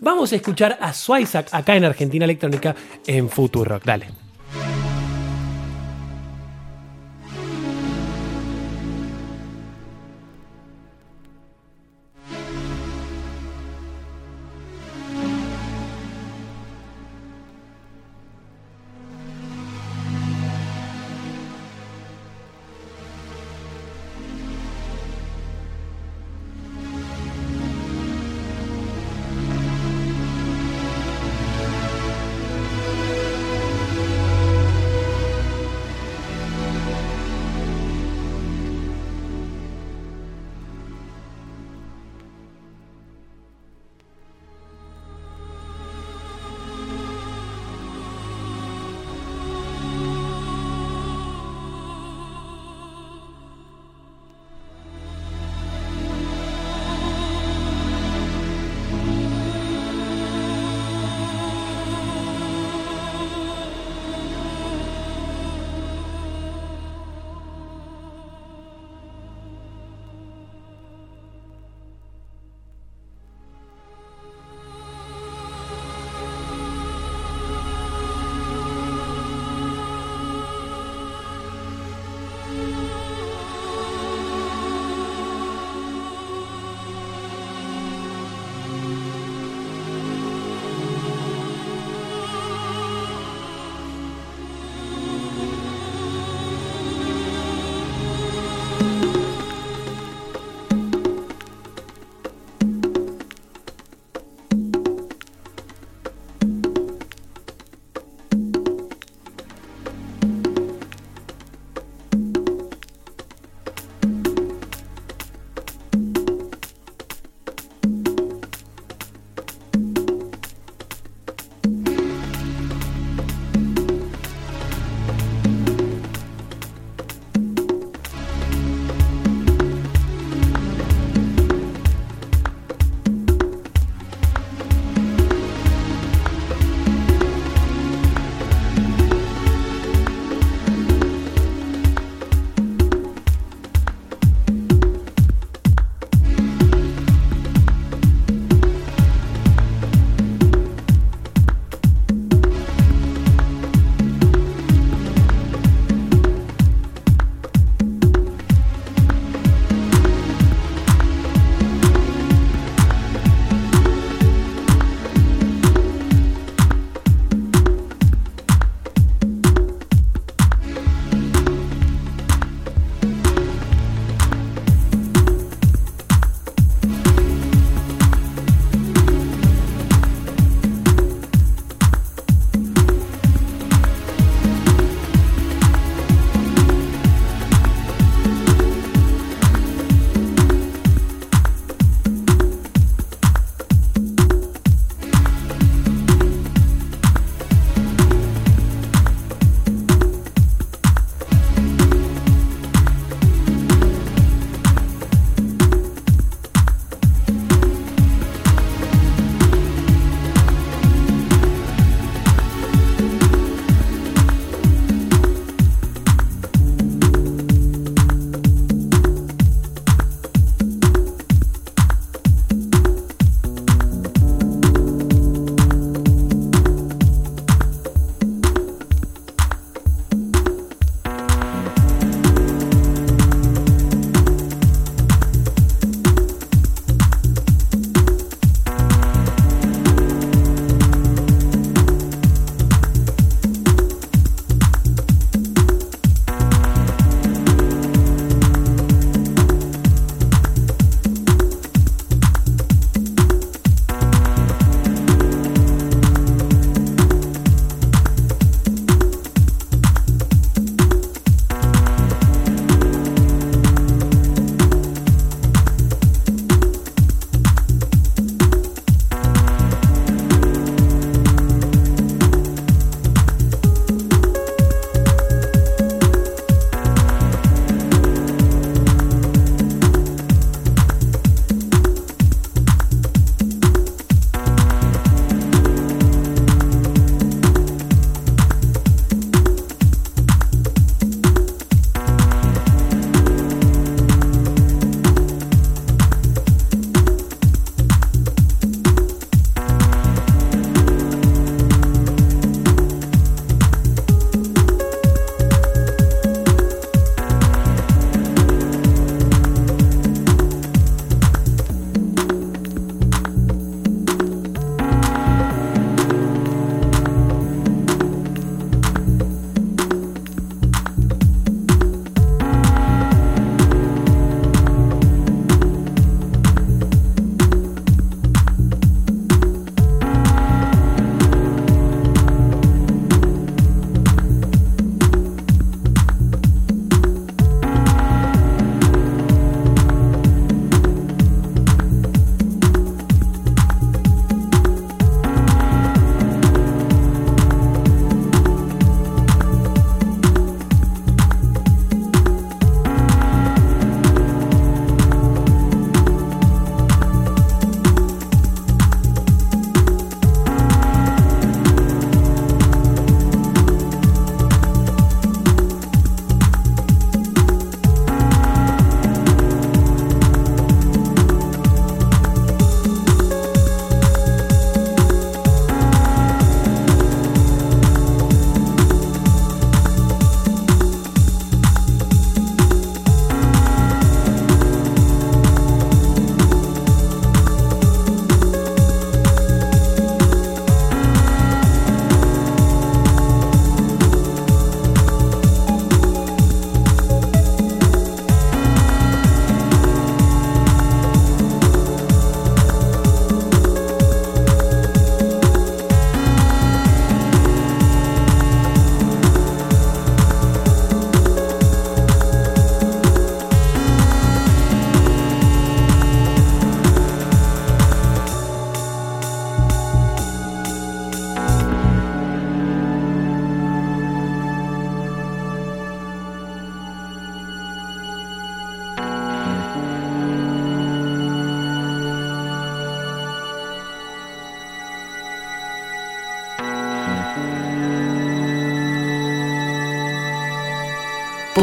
Vamos a escuchar a Swisak acá en Argentina Electrónica en Futurock. Dale.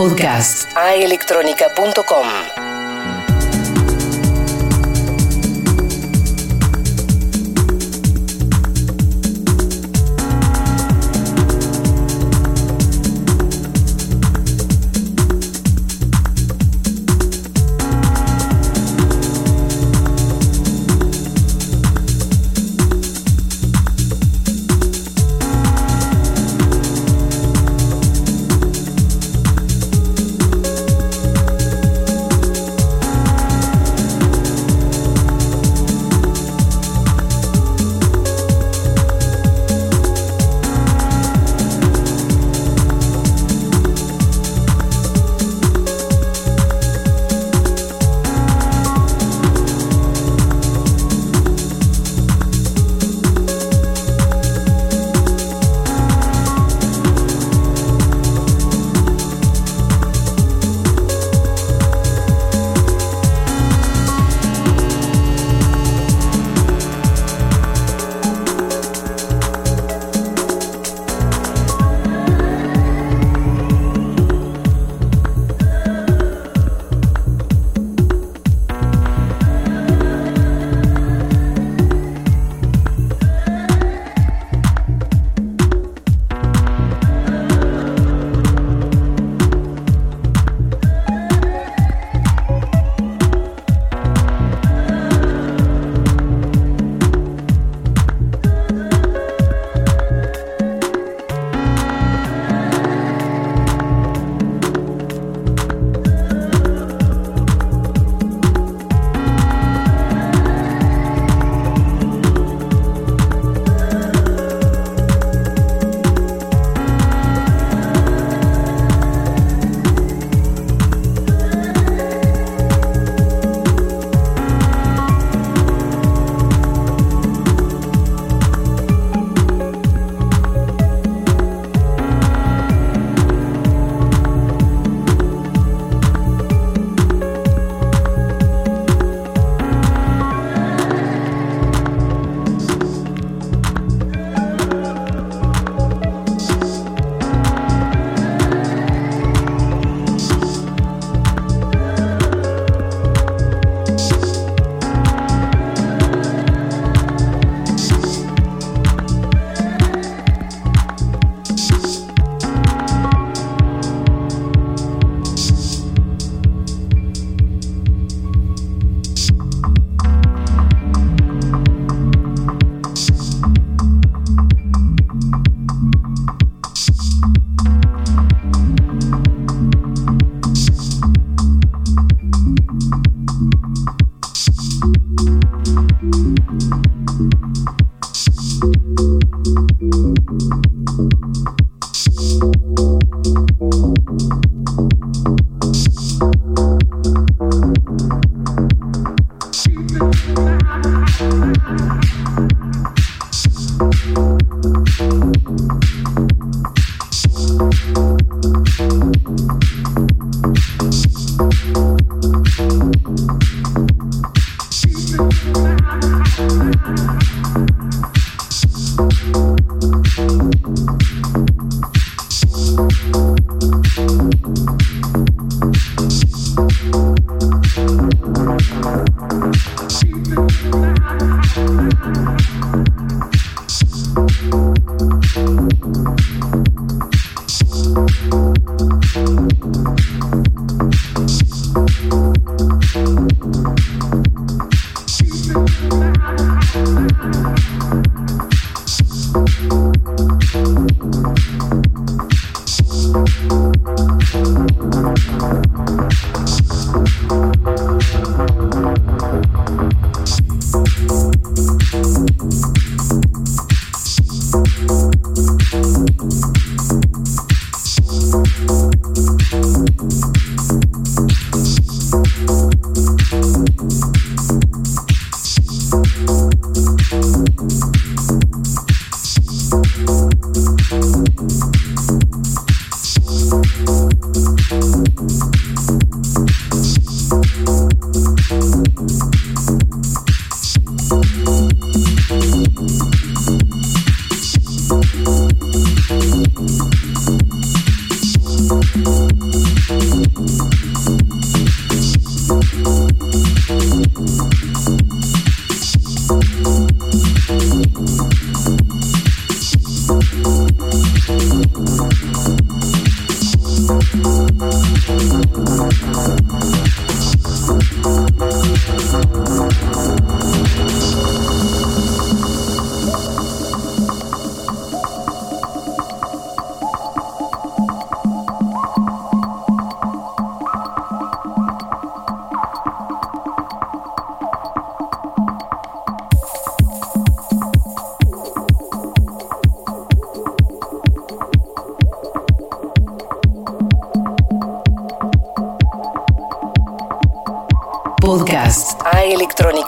Podcast aelectronica.com.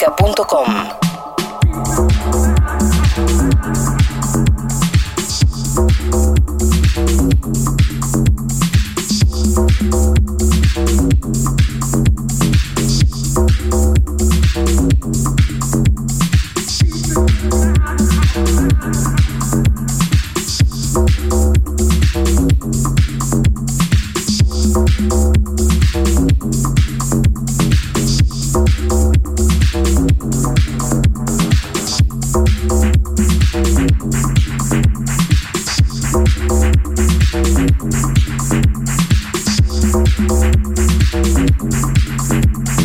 argentinaelectronica.com. Thank you.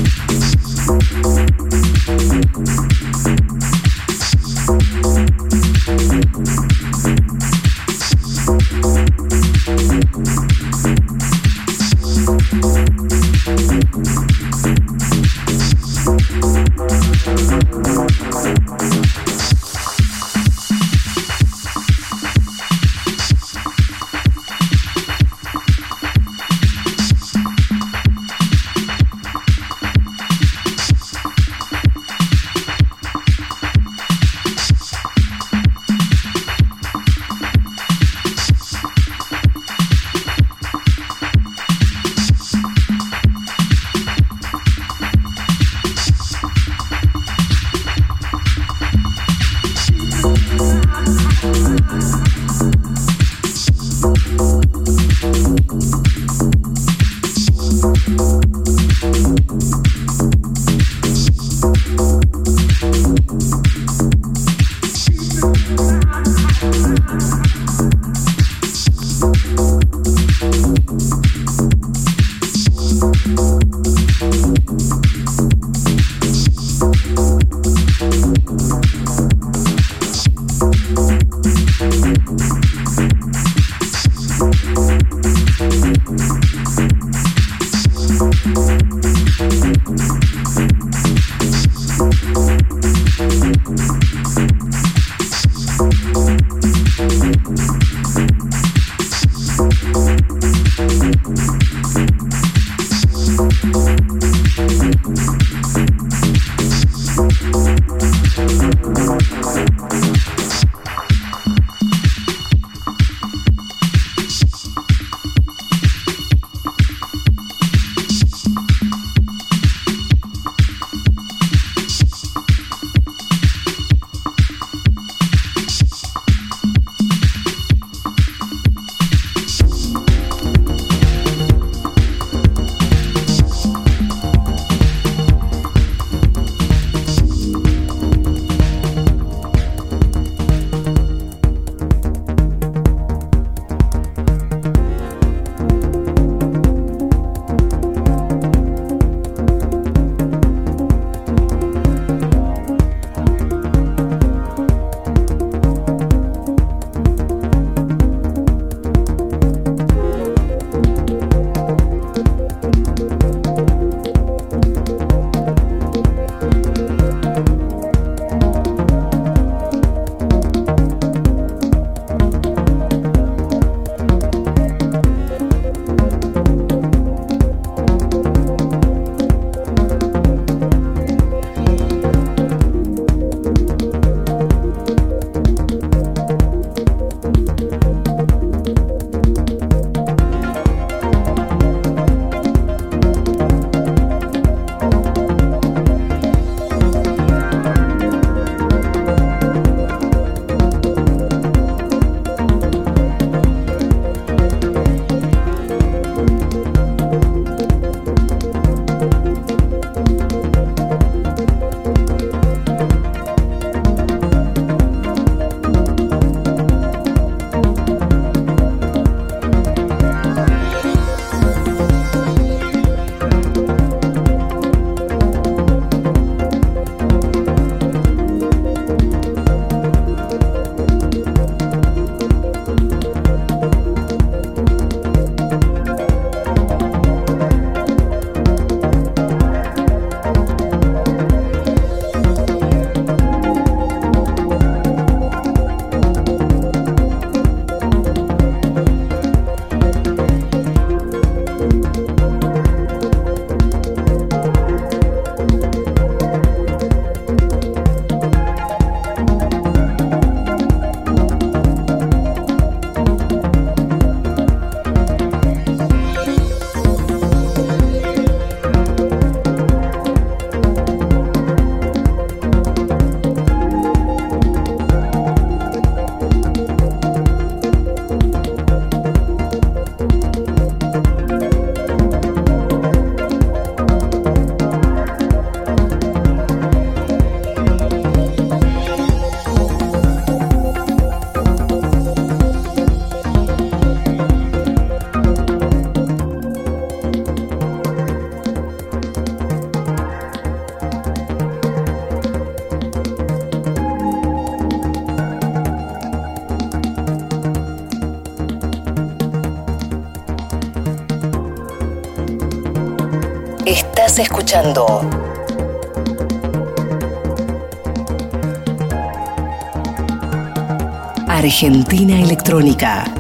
Argentina Electrónica.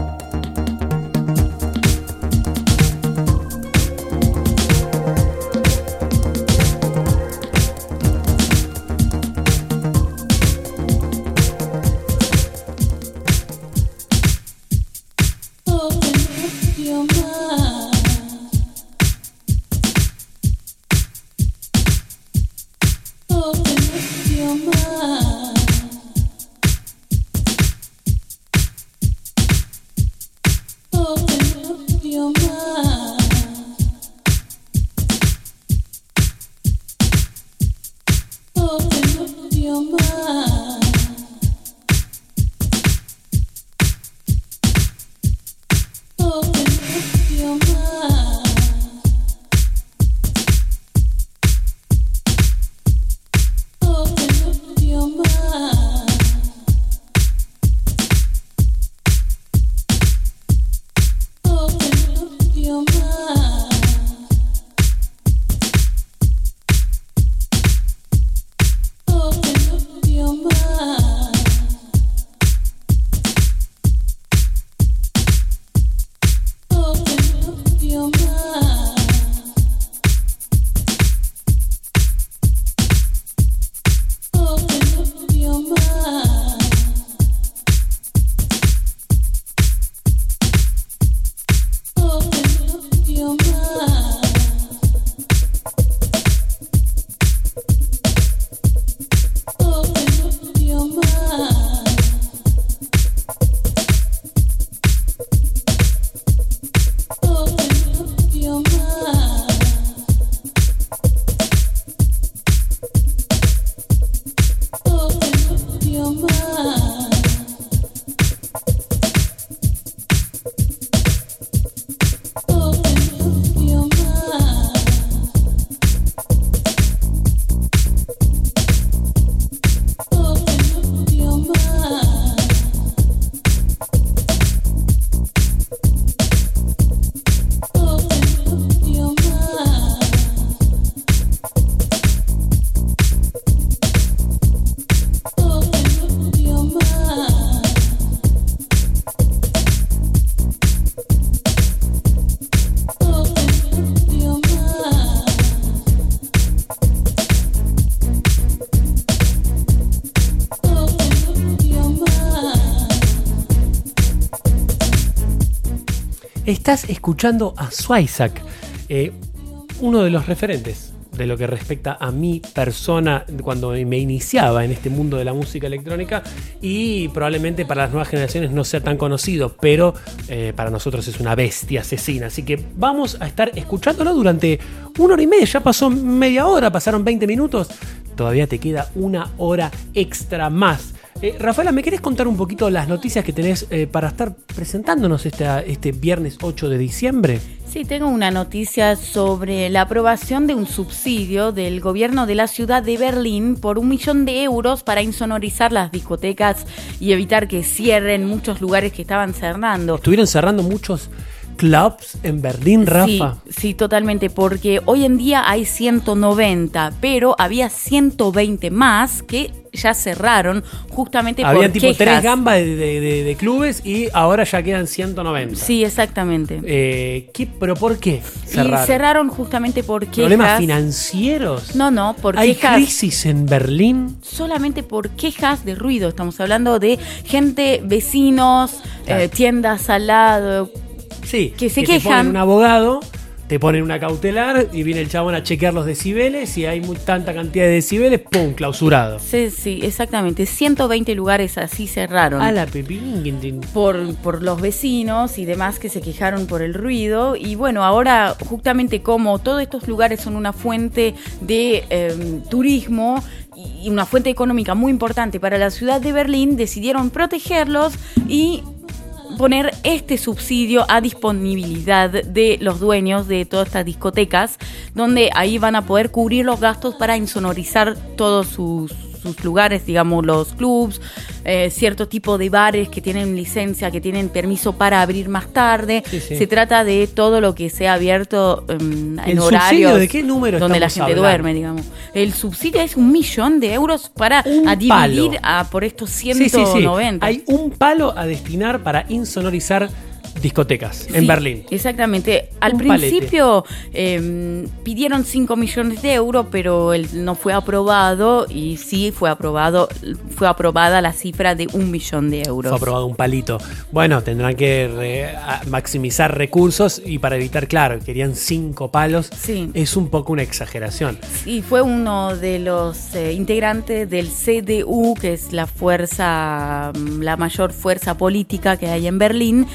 Estás escuchando a Swisak, eh, uno de los referentes de lo que respecta a mi persona cuando me iniciaba en este mundo de la música electrónica y probablemente para las nuevas generaciones no sea tan conocido, pero eh, para nosotros es una bestia asesina. Así que vamos a estar escuchándolo durante una hora y media. Ya pasó media hora, pasaron 20 minutos. Todavía te queda una hora extra más. Eh, Rafaela, ¿me querés contar un poquito las noticias que tenés eh, para estar presentándonos esta- este viernes 8 de diciembre? Sí, tengo una noticia sobre la aprobación de un subsidio del gobierno de la ciudad de Berlín por un millón de euros para insonorizar las discotecas y evitar que cierren muchos lugares que estaban cerrando. Estuvieron cerrando muchos clubs en Berlín, Rafa. Sí, sí, totalmente, porque hoy en día hay 190, pero había 120 más que ya cerraron justamente Había por tipo quejas. tres gambas de, de- de- de clubes y ahora ya quedan 190. Sí, exactamente. Eh, ¿qué, ¿Pero por qué Y cerraron? cerraron justamente por quejas. ¿Problemas financieros? No, no, por ¿Hay quejas. crisis en Berlín? solamente por quejas de ruido. Estamos hablando de gente, vecinos, Claro. eh, tiendas al lado. Sí, Que se te ponen quejan. un abogado, te ponen una cautelar y viene el chabón a chequear los decibeles y hay muy, tanta cantidad de decibeles, ¡pum! clausurado. Sí, sí, exactamente. 120 lugares así cerraron. A la pepín. por, por los vecinos y demás que se quejaron por el ruido. Y bueno, ahora justamente como todos estos lugares son una fuente de eh, turismo y una fuente económica muy importante para la ciudad de Berlín, decidieron protegerlos y poner este subsidio a disponibilidad de los dueños de todas estas discotecas, donde ahí van a poder cubrir los gastos para insonorizar todos sus, sus lugares, digamos, los clubs, eh, cierto tipo de bares que tienen licencia, que tienen permiso para abrir más tarde. Sí, sí. Se trata de todo lo que sea abierto em, en ¿El horarios de qué número donde la gente hablando? duerme, digamos. El subsidio es un millón de euros para a dividir a, por estos Sí, sí, sí. 190. Hay un palo a destinar para insonorizar discotecas en Sí, Berlín. Exactamente. Al Un principio eh, pidieron 5 millones de euros, pero él no fue aprobado y sí fue aprobado, fue aprobada la cifra de un millón de euros. Fue aprobado un palito. Bueno, tendrán que re- maximizar recursos y para evitar, claro, querían cinco palos. Sí. Es un poco una exageración. Y fue uno de los eh, integrantes del CDU, que es la fuerza, mm, la mayor fuerza política que hay en Berlín.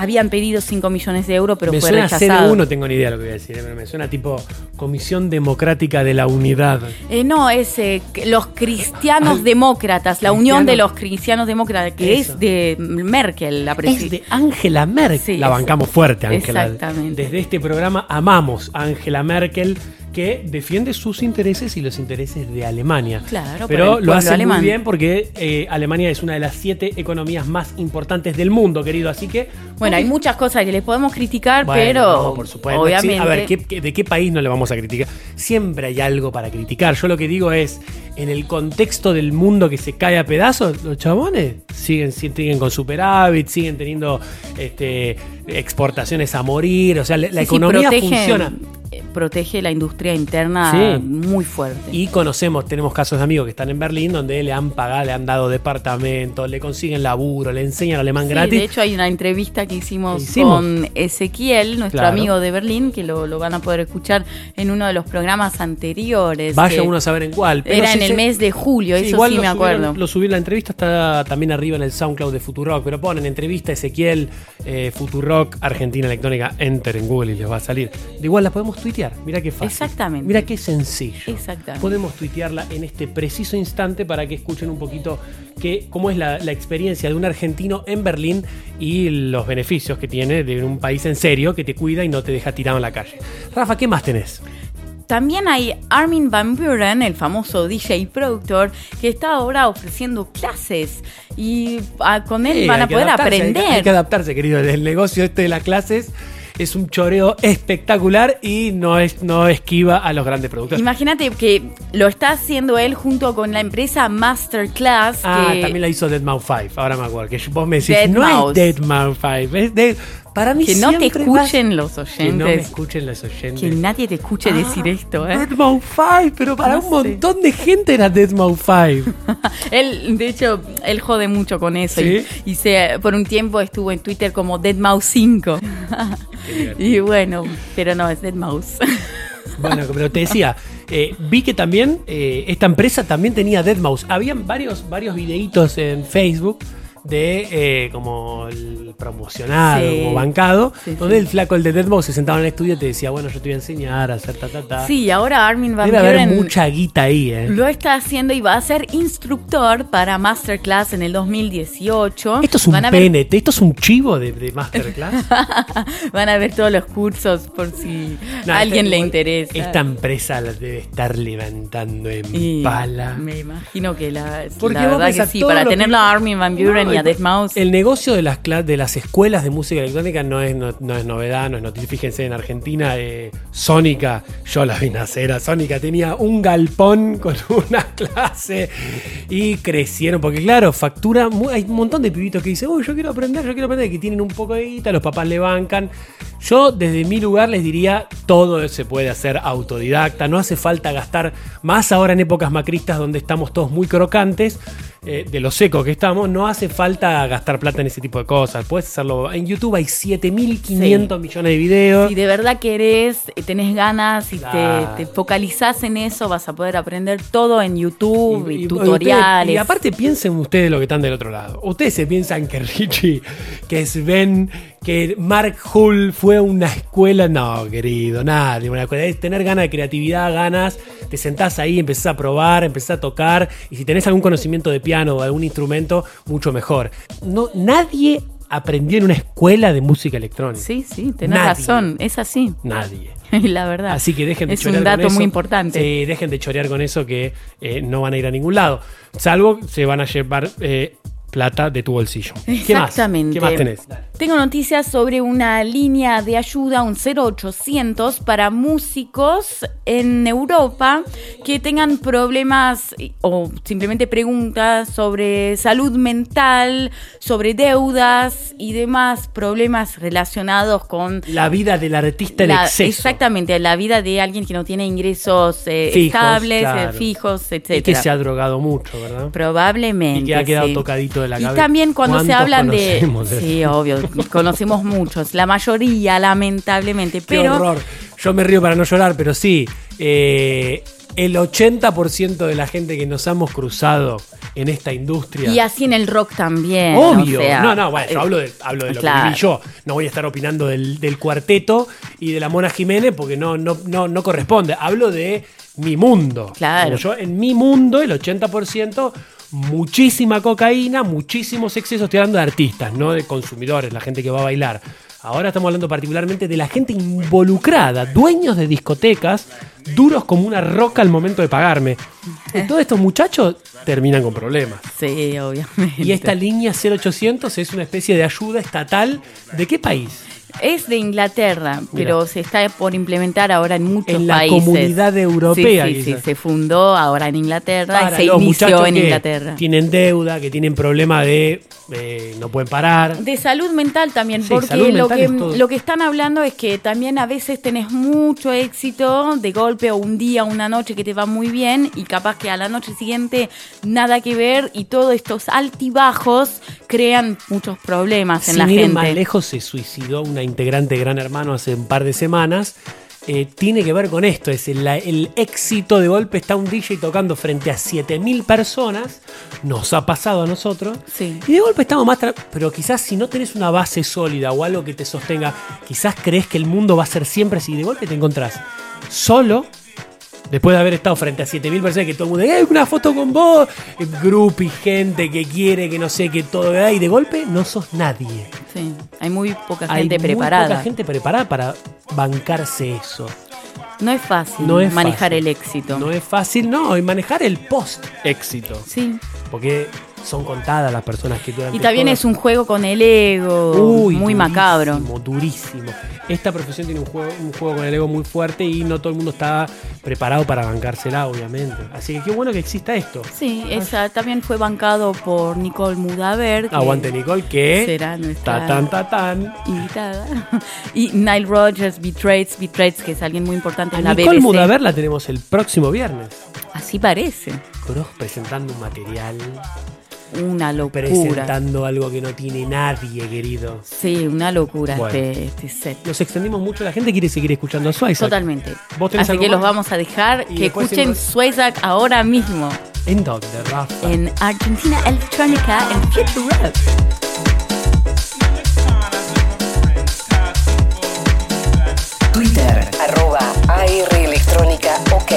Habían pedido 5 millones de euros, pero me fue suena rechazado. No tengo ni idea de lo que voy a decir. eh, Me suena tipo Comisión Democrática de la Unidad. Eh, no, es eh, los cristianos Ah, demócratas, la unión de los cristianos demócratas, que Eso. es de Merkel, la Es presidenta. de Angela Merkel. Sí, la es- bancamos fuerte, Angela. Exactamente. Desde este programa amamos a Angela Merkel, que defiende sus intereses y los intereses de Alemania. Claro, pero lo hace alemán. muy bien porque eh, Alemania es una de las siete economías más importantes del mundo, querido. Así que. Bueno, hay muchas cosas que les podemos criticar, Bueno, pero no, por supuesto. obviamente. Sí, a ver, ¿qué- qué- ¿de qué país no le vamos a criticar? Siempre hay algo para criticar. Yo lo que digo es, en el contexto del mundo que se cae a pedazos, los chabones siguen, siguen con superávit, siguen teniendo este, exportaciones a morir. O sea, la, Sí, economía protege- funciona. eh, Protege la industria interna muy fuerte. Y conocemos, tenemos casos de amigos que están en Berlín donde le han pagado, le han dado departamentos, le consiguen laburo, le enseñan alemán gratis. de hecho hay una entrevista que hicimos, Hicimos. con Ezequiel, nuestro Claro. amigo de Berlín, que lo, lo van a poder escuchar en uno de los programas anteriores. Vaya uno a saber en cuál. pero Era en el mes de julio, Sí, eso igual sí me subieron- acuerdo. Lo subí, la entrevista está también arriba en el SoundCloud de Futurock, pero ponen entrevista Ezequiel, eh, Futurock, Argentina Electrónica, enter en Google y les va a salir. De igual la podemos tuitear, mira qué fácil. Exactamente. Mira qué sencillo. Exactamente. Podemos tuitearla en este preciso instante para que escuchen un poquito que, cómo es la, la experiencia de un argentino en Berlín y los beneficios que tiene de un país en serio que te cuida y no te deja tirado en la calle. Rafa, ¿qué más tenés? También hay Armin Van Buren, el famoso DJ y productor, que está ahora ofreciendo clases y ah, con él Sí, van a poder hay aprender. Hay que adaptarse, querido. El negocio este de las clases es un choreo espectacular y no, es, no esquiva a los grandes productores. Imagínate que lo está haciendo él junto con la empresa Masterclass. Ah, que, también la hizo Deadmau 5, ahora me acuerdo. Que vos me decís, Dead no Mouse. es Deadmau 5, es Dead... Para mí que no te escuchen los Que no me oyentes. escuchen los oyentes. Que nadie te escuche Ah, decir esto, ¿eh? Deadmau 5, pero para No un sé. montón de gente era Deadmau *laughs* 5. Él, de hecho, él jode mucho con eso. ¿Sí? Y, y se, por un tiempo estuvo en Twitter como Dead Mouse 5. *laughs* y bueno, pero no, es Dead Mouse. *laughs* Bueno, pero te decía, eh, vi que también eh, esta empresa también tenía Deadmau5. Habían varios, varios videitos en Facebook de eh, como el promocionado, Sí. como bancado, Sí, donde sí. el flaco, el de Deadmau5, se sentaba en el estudio y te decía, bueno, yo te voy a enseñar a hacer ta, ta, ta. sí, ahora Armin Van Debe haber mucha guita ahí, ¿eh? lo está haciendo y va a ser instructor para Masterclass en el 2018. Esto es un ver, PNT, esto es un chivo de, de Masterclass. *laughs* van a ver todos los cursos por si No, a alguien le interesa. Esta empresa la debe estar levantando en Y pala. Me imagino que la, Porque la verdad que sí, para tenerlo a Armin Van Buren No, y Mouse. El negocio de las, de las escuelas de música electrónica no es, no, no es novedad, no es noticia. Fíjense, en Argentina, eh, Sónica, yo la vi nacer, a Sónica tenía un galpón con *laughs* una clase y crecieron, porque claro, factura, hay un montón de pibitos que dicen, uy, yo quiero aprender, yo quiero aprender, que tienen un poco de guita, los papás le bancan. Yo desde mi lugar les diría, todo se puede hacer autodidacta, no hace falta gastar, más ahora en épocas macristas donde estamos todos muy crocantes, eh, de lo seco que estamos, no hace falta gastar plata en ese tipo de cosas. Puedes hacerlo. En YouTube hay 7500 millones de videos. Si de verdad querés, eh, tenés ganas y Claro. te, te focalizás en eso, vas a poder aprender todo en YouTube y, y- tutoriales. Y aparte piensen ustedes lo que están del otro lado. Ustedes se piensan que Richie, que Sven, que Mark Hull fue una escuela. No, querido, nadie. Una escuela es tener ganas de creatividad, ganas. Te sentás ahí, empezás a probar, empezás a tocar. Y si tenés algún conocimiento de piano o algún instrumento, mucho mejor. No, nadie aprendió en una escuela de música electrónica. Sí, sí, tenés Nadie. razón, es así. Nadie. *laughs* la verdad. Así que dejen de es chorear un con dato eso. muy importante. Sí, dejen de chorear con eso que eh, no van a ir a ningún lado. Salvo se van a llevar eh, plata de tu bolsillo. ¿Qué más? Exactamente. ¿Qué más tenés? Tengo noticias sobre una línea de ayuda, un 0800 para músicos en Europa que tengan problemas o simplemente preguntas sobre salud mental, sobre deudas y demás problemas relacionados con La vida del artista en la- exceso. Exactamente, la vida de alguien que no tiene ingresos eh, Fijos, estables, eh, fijos, Y etcétera. que se ha drogado mucho, ¿verdad? Probablemente. Y que ha quedado sí. tocadito de la Y cabeza. también cuando se ¿Cuántos hablan de. de Sí, obvio, conocemos muchos. La mayoría, lamentablemente. Qué Pero. horror. Yo me río para no llorar, pero sí. eh, el 80% de la gente que nos hemos cruzado en esta industria. Y así en el rock también. Obvio. o sea, no, no, bueno, yo eh, hablo de, hablo de lo claro. que viví yo. No voy a estar opinando del, del cuarteto y de la Mona Jiménez porque no, no, no, no corresponde. Hablo de mi mundo. Claro. Como yo, en mi mundo, el 80%, muchísima cocaína, muchísimos excesos. Estoy hablando de artistas, no de consumidores, la gente que va a bailar. Ahora estamos hablando particularmente de la gente involucrada, dueños de discotecas, duros como una roca al momento de pagarme. Y todos estos muchachos terminan con problemas. Sí, obviamente. Y esta línea 0800 es una especie de ayuda estatal. ¿De qué país? Es de Inglaterra, pero se está por implementar ahora en muchos En la países. comunidad europea, Sí, sí, sí, se fundó ahora en Inglaterra Para y se los inició muchachos en que Inglaterra. tienen deuda, que tienen problema de eh, no pueden parar. De salud mental también, Sí, porque lo que, lo que están hablando es que también a veces tenés mucho éxito de golpe o un día, una noche que te va muy bien y capaz que a la noche siguiente nada que ver y todos estos altibajos crean muchos problemas en Sin la ir gente. más lejos, se suicidó una integrante de Gran Hermano hace un par de semanas. Eh, tiene que ver con esto, es el, el éxito de golpe, está un DJ tocando frente a 7000 personas, nos ha pasado a nosotros, Sí. y de golpe estamos más... Pero quizás si no tenés una base sólida o algo que te sostenga, quizás crees que el mundo va a ser siempre así, y de golpe te encontrás solo, después de haber estado frente a 7000 personas, que todo el mundo, ¡eh, una foto con vos! Grupo y gente que quiere, que no sé, que todo, ¿verdad? y de golpe no sos nadie. Sí, hay muy poca Hay gente muy preparada. poca gente preparada para bancarse eso. No es fácil No es manejar fácil. el éxito. No es fácil, no, y manejar el post-éxito. Sí. Porque son contadas las personas que durante Y también es un juego con el ego Uy, muy durísimo, macabro. Durísimo. Esta profesión tiene un juego, un juego con el ego muy fuerte y no todo el mundo está preparado para bancársela, obviamente. Así que qué bueno que exista esto. Sí, esa también fue bancado por Nicole Mudaver. Aguante Nicole, que será nuestra ta tan ta tan. invitada. Y Nile Rogers, Betrayed, Betrayed, que es alguien muy importante A en la Nicole BBC. Mudaver la tenemos el próximo viernes. Así parece. Cross presentando un material, Una locura. presentando algo que no tiene nadie, querido. Sí, una locura Bueno. este, este set. Nos extendimos mucho, la gente quiere seguir escuchando a Swice. Totalmente. ¿Vos tenés Así algo que los vamos a dejar Y que escuchen siempre- Swayzak ahora mismo ¿En dónde, Rafa? en Argentina Electrónica en Future Rock. Twitter, arroba AR Electrónica OK.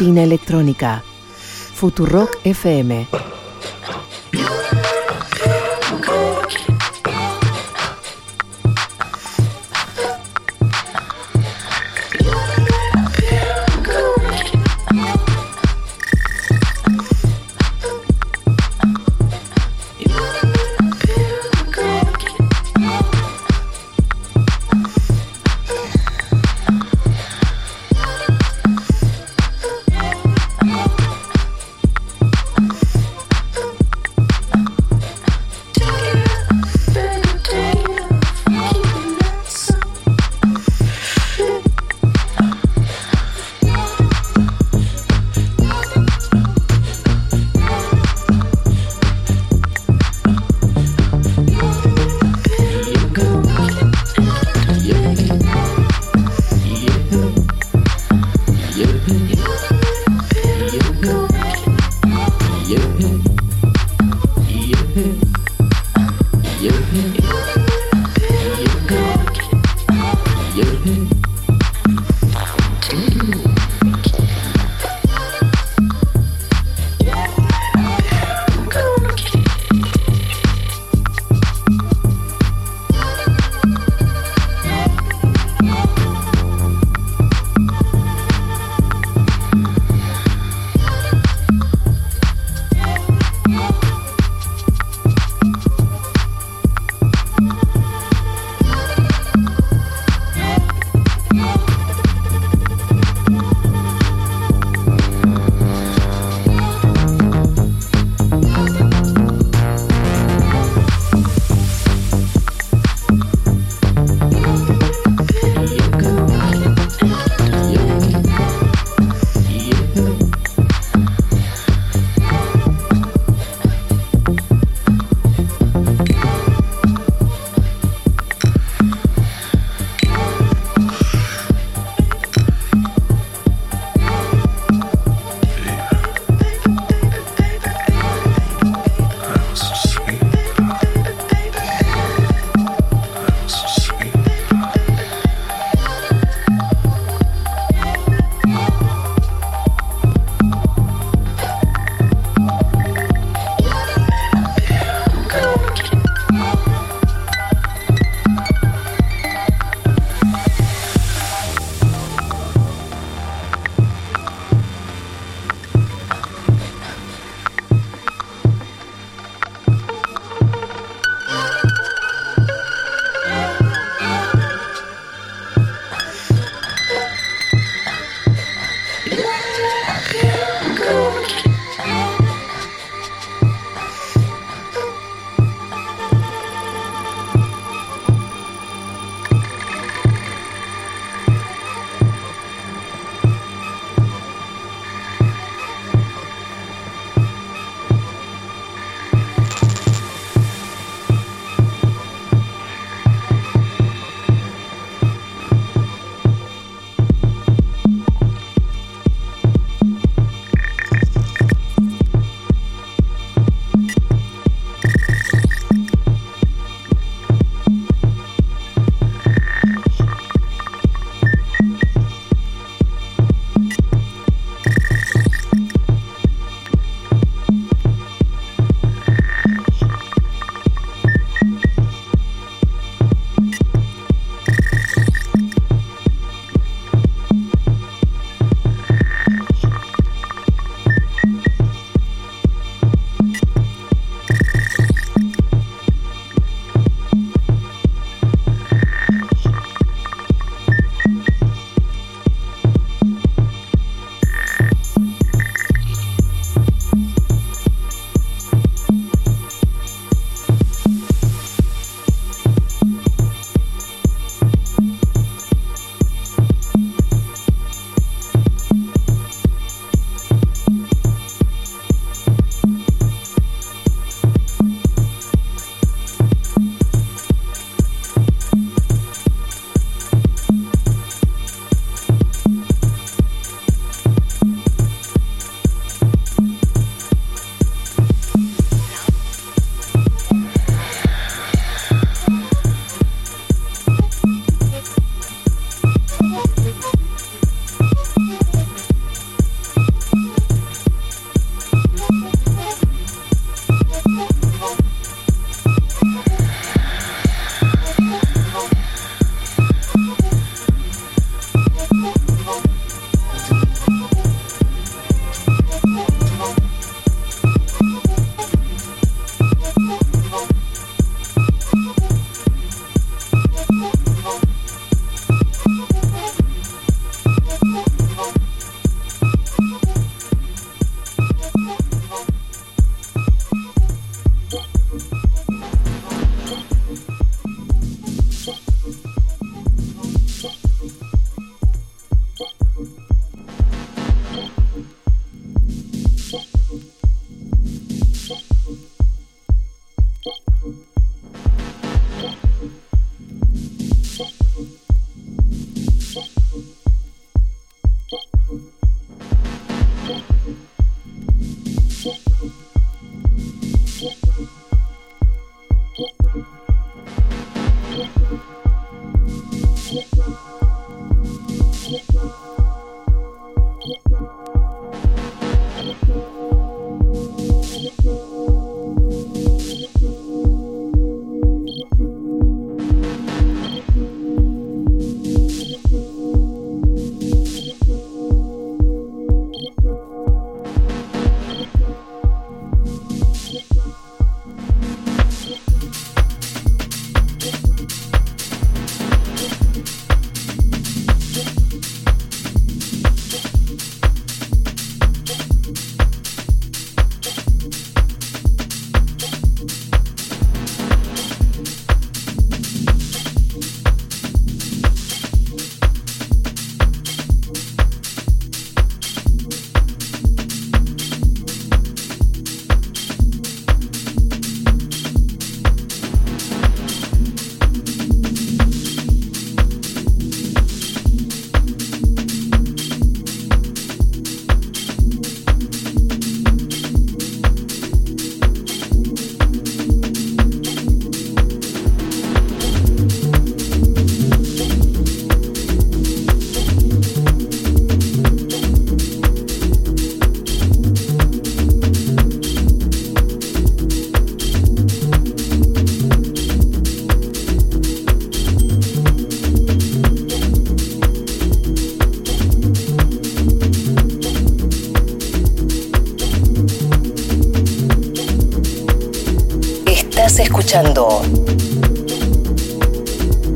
Argentina Electrónica. Futurock FM.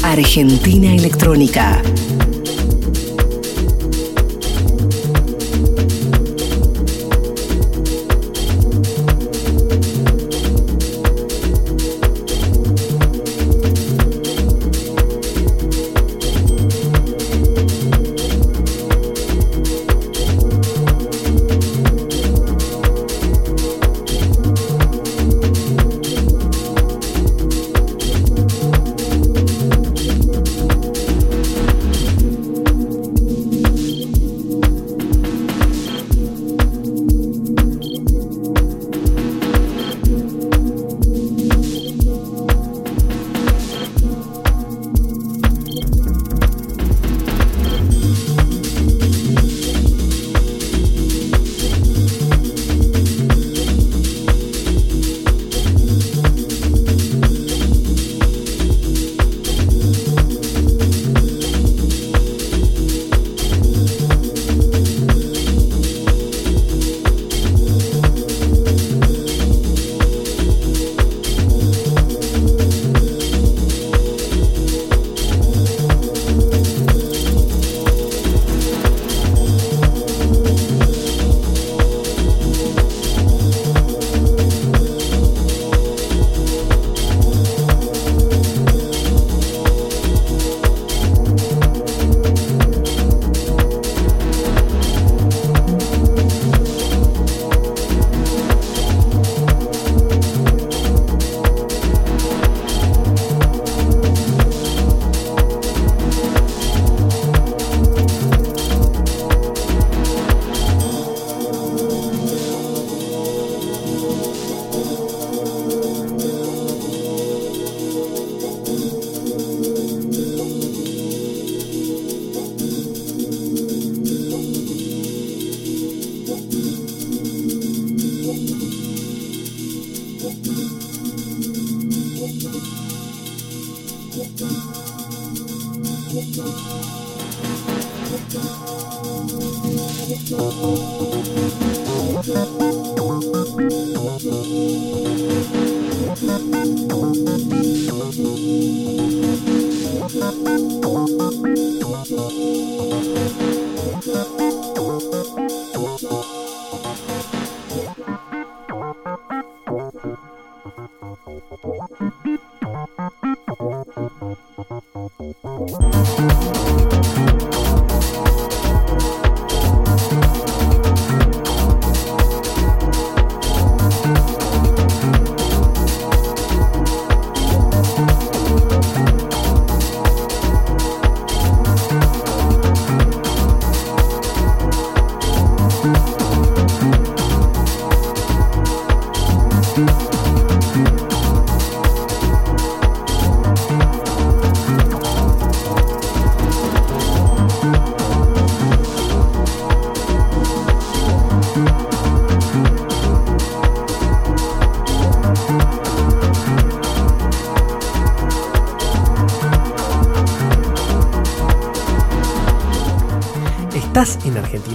Argentina Electrónica.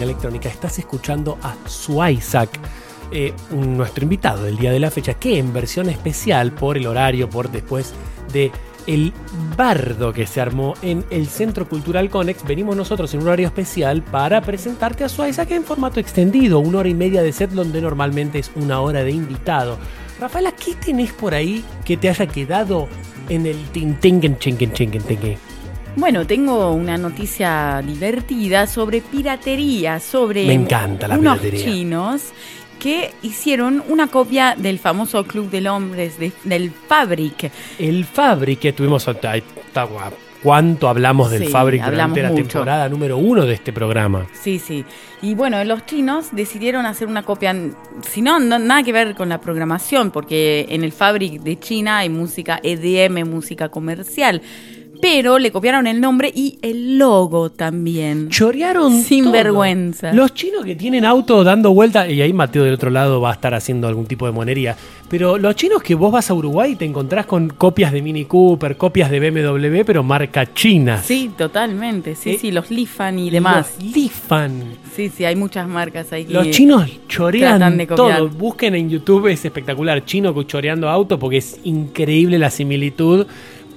Electrónica, estás escuchando a Suaizac, eh, nuestro invitado del día de la fecha, que en versión especial por el horario, por después de el bardo que se armó en el Centro Cultural Conex, venimos nosotros en un horario especial para presentarte a Suaizac en formato extendido, una hora y media de set donde normalmente es una hora de invitado. Rafaela, ¿qué tenés por ahí que te haya quedado en el tintengen chinken chinken? Bueno, tengo una noticia divertida sobre piratería, sobre Me encanta la unos piratería. chinos que hicieron una copia del famoso Club de Hombres de- del Fabric. El Fabric que tuvimos. ¿Cuánto hablamos del Sí, Fabric durante la mucho. temporada número uno de este programa? Sí, sí. Y bueno, los chinos decidieron hacer una copia, si no, no- nada que ver con la programación, porque en el Fabric de China hay música EDM, música comercial. Pero le copiaron el nombre y el logo también. Chorearon Sin todo. vergüenza. Los chinos que tienen auto dando vuelta, y ahí Mateo del otro lado va a estar haciendo algún tipo de monería. Pero los chinos que vos vas a Uruguay y te encontrás con copias de Mini Cooper, copias de BMW, pero marca china. Sí, totalmente. Sí, Eh, sí, los Lifan y demás. Los Lifan. Sí, sí, hay muchas marcas ahí. que Los chinos chorean de copiar. todo. Busquen en YouTube, es espectacular. Chino choreando auto porque es increíble la similitud,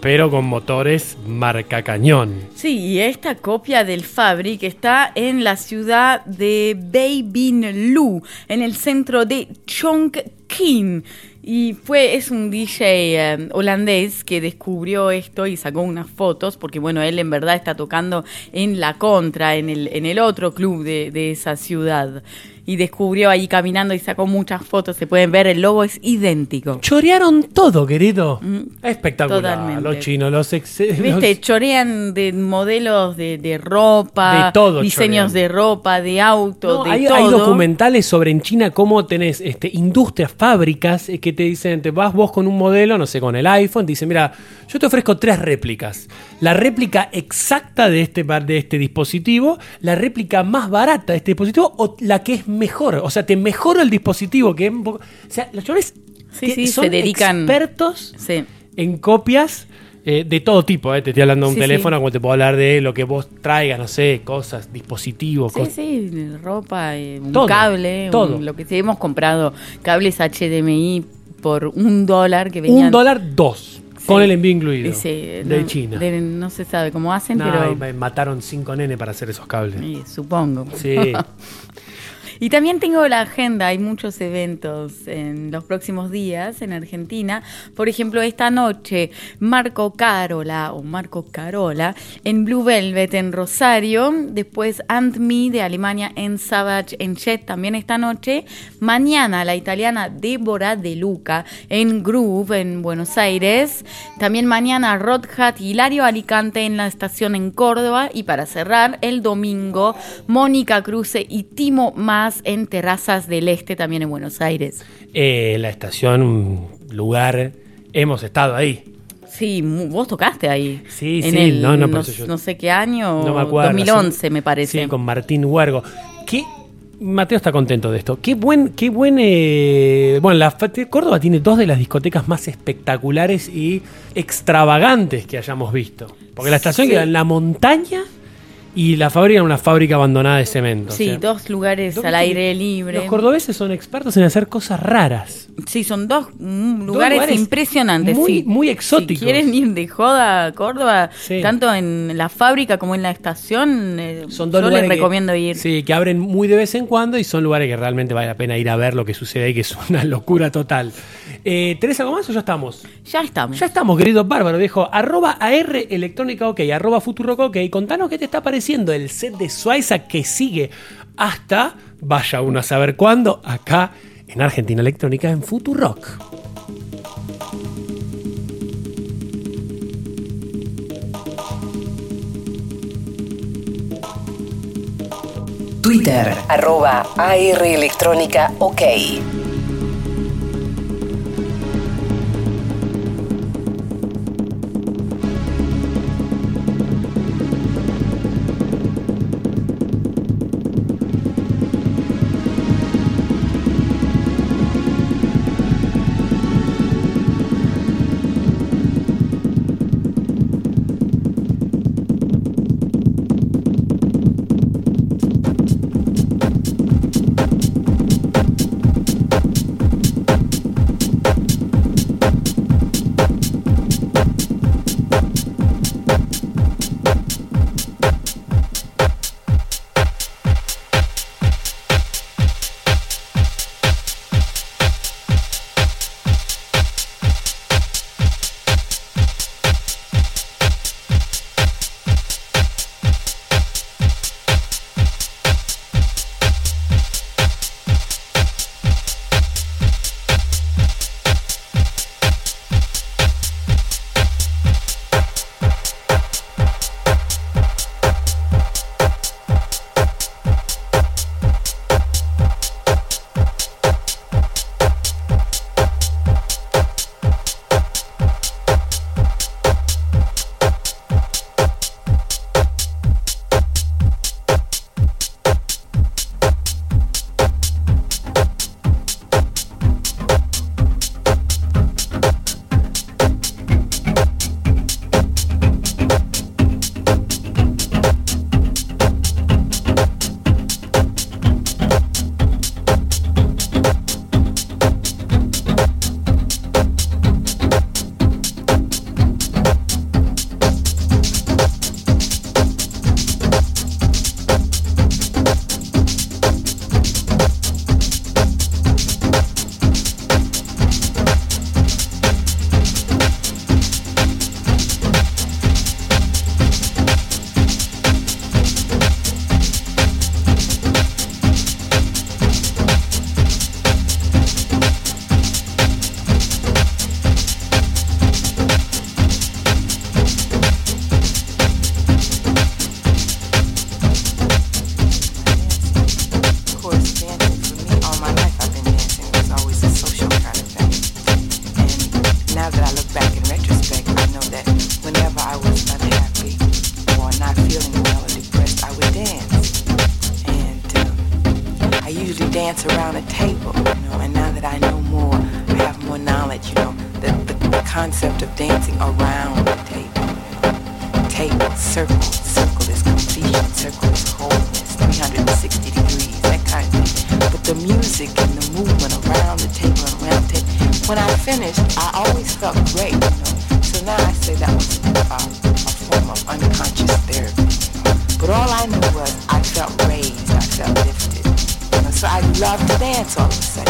pero con motores marca cañón. Sí, y esta copia del Fabric está en la ciudad de Bay Bin Lu, en el centro de Chongqing. Y fue, es un DJ eh, holandés que descubrió esto y sacó unas fotos, porque bueno, él en verdad está tocando en la contra, en el, en el otro club de, de esa ciudad. Y descubrió ahí caminando y sacó muchas fotos, se pueden ver, el logo es idéntico. Chorearon todo, querido. Espectacular. Mm, totalmente. Los chinos, los ex. los- Viste, chorean de modelos de, de ropa, De todo diseños chorean. de ropa, de auto, No, de hay, todo. hay documentales sobre en China cómo tenés este, industrias, fábricas eh, que te dicen, te vas vos con un modelo, no sé, con el iPhone, te dicen, mira, yo te ofrezco tres réplicas. La réplica exacta de este, de este dispositivo, la réplica más barata de este dispositivo o la que es mejor. O sea, te mejoro el dispositivo, que es un poco... O sea, los chavales Sí, sí, son se dedican. expertos Sí. en copias eh, de todo tipo. eh. Te estoy hablando de un Sí, teléfono, como te puedo hablar de lo que vos traigas, no sé, cosas, dispositivos, Sí, cosas. sí, ropa, eh, un Todo, cable, un- todo. lo que sí hemos comprado, cables HDMI por un dólar que venían. Un dólar dos. Con el envío incluido. De no, China. de- no se sabe cómo hacen, No, pero mataron cinco nenes para hacer esos cables. eh, supongo. Sí. *laughs* Y también tengo la agenda, hay muchos eventos en los próximos días en Argentina. Por ejemplo, esta noche, Marco Carola o Marco Carola en Blue Velvet en Rosario. Después Ant Me de Alemania en Savage en Jet también esta noche. Mañana la italiana Débora De Luca en Groove en Buenos Aires. También mañana Rod Hat y Hilario Alicante en la estación en Córdoba. Y para cerrar, el domingo, Mónica Cruce y Timo Más en Terrazas del Este también en Buenos Aires. Eh, la estación, lugar, hemos estado ahí. Sí, vos tocaste ahí. Sí, en sí, el, no, no, no, yo- no sé qué año, No me acuerdo. 2011 sí. me parece. Sí, con Martín Huergo. ¿Qué? Mateo está contento de esto. Qué buen, qué buen. eh, bueno, la Córdoba tiene dos de las discotecas más espectaculares y extravagantes que hayamos visto. Porque la estación Sí. queda en la montaña y la fábrica era una fábrica abandonada de cemento. o Sí, sea, dos lugares dos al aire libre. Los cordobeses son expertos en hacer cosas raras. Sí, son dos mm, lugares, lugares impresionantes. muy- sí. muy exóticos. Si quieren ir de joda a Córdoba, Sí. tanto en la fábrica como en la estación, eh, Son dos yo lugares les que- recomiendo ir. Sí, que abren muy de vez en cuando y son lugares que realmente vale la pena ir a ver lo que sucede ahí, que es una *laughs* locura total. Eh, ¿Tenés algo más o ya estamos? Ya estamos. Ya estamos, querido bárbaro, viejo. Arroba AR Electrónica OK, arroba Futurock OK. Contanos qué te está pareciendo el set de Suiza que sigue hasta, vaya uno a saber cuándo, acá en Argentina Electrónica en Futurock. Twitter, arroba AR Electrónica OK. More you know, the, the, the concept of dancing around the table. Table, circle, circle is completion, circle is wholeness, 360 degrees, that kind of thing. But the music and the movement around the table and around the table, when I finished, I always felt great, you know. So now I say that was uh, a form of unconscious therapy. But all I knew was I felt raised, I felt lifted. You know? So I loved to dance all of a sudden,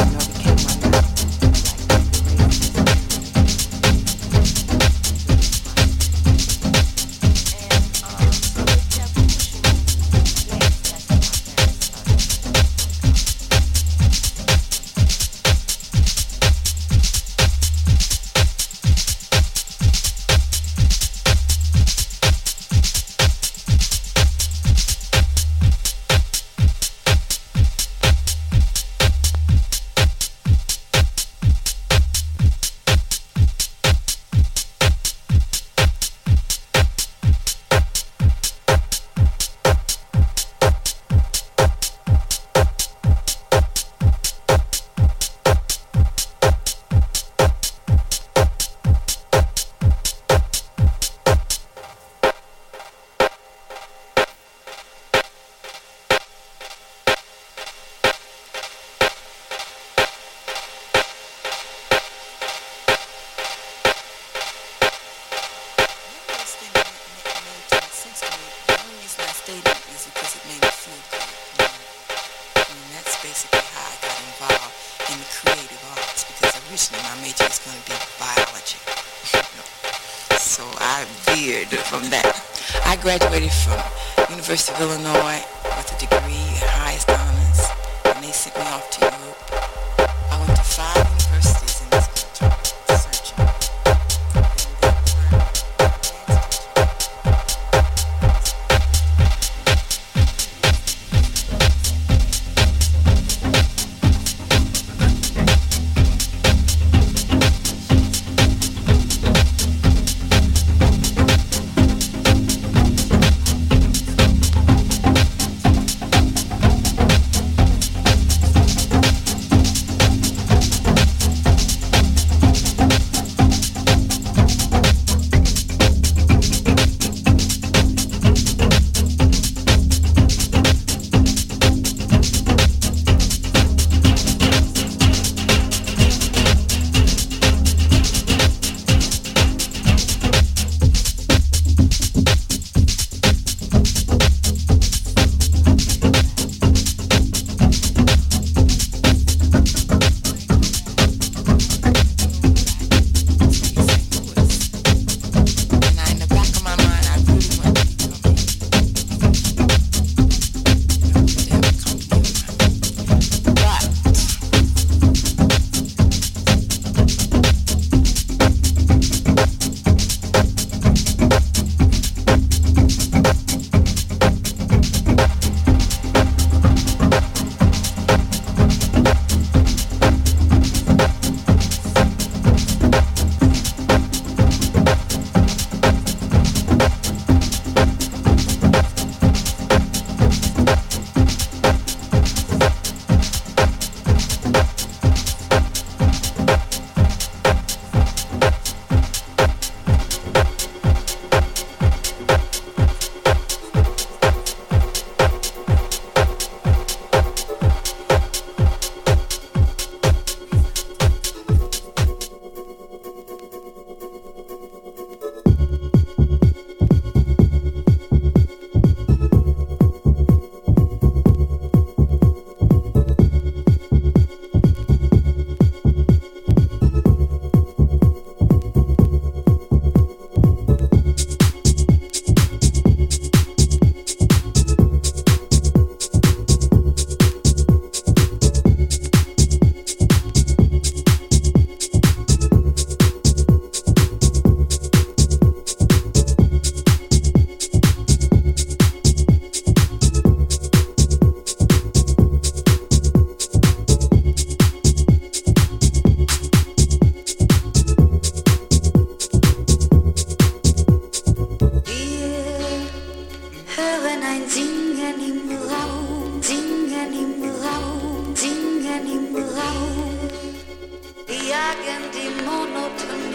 Jagen die Monotonie.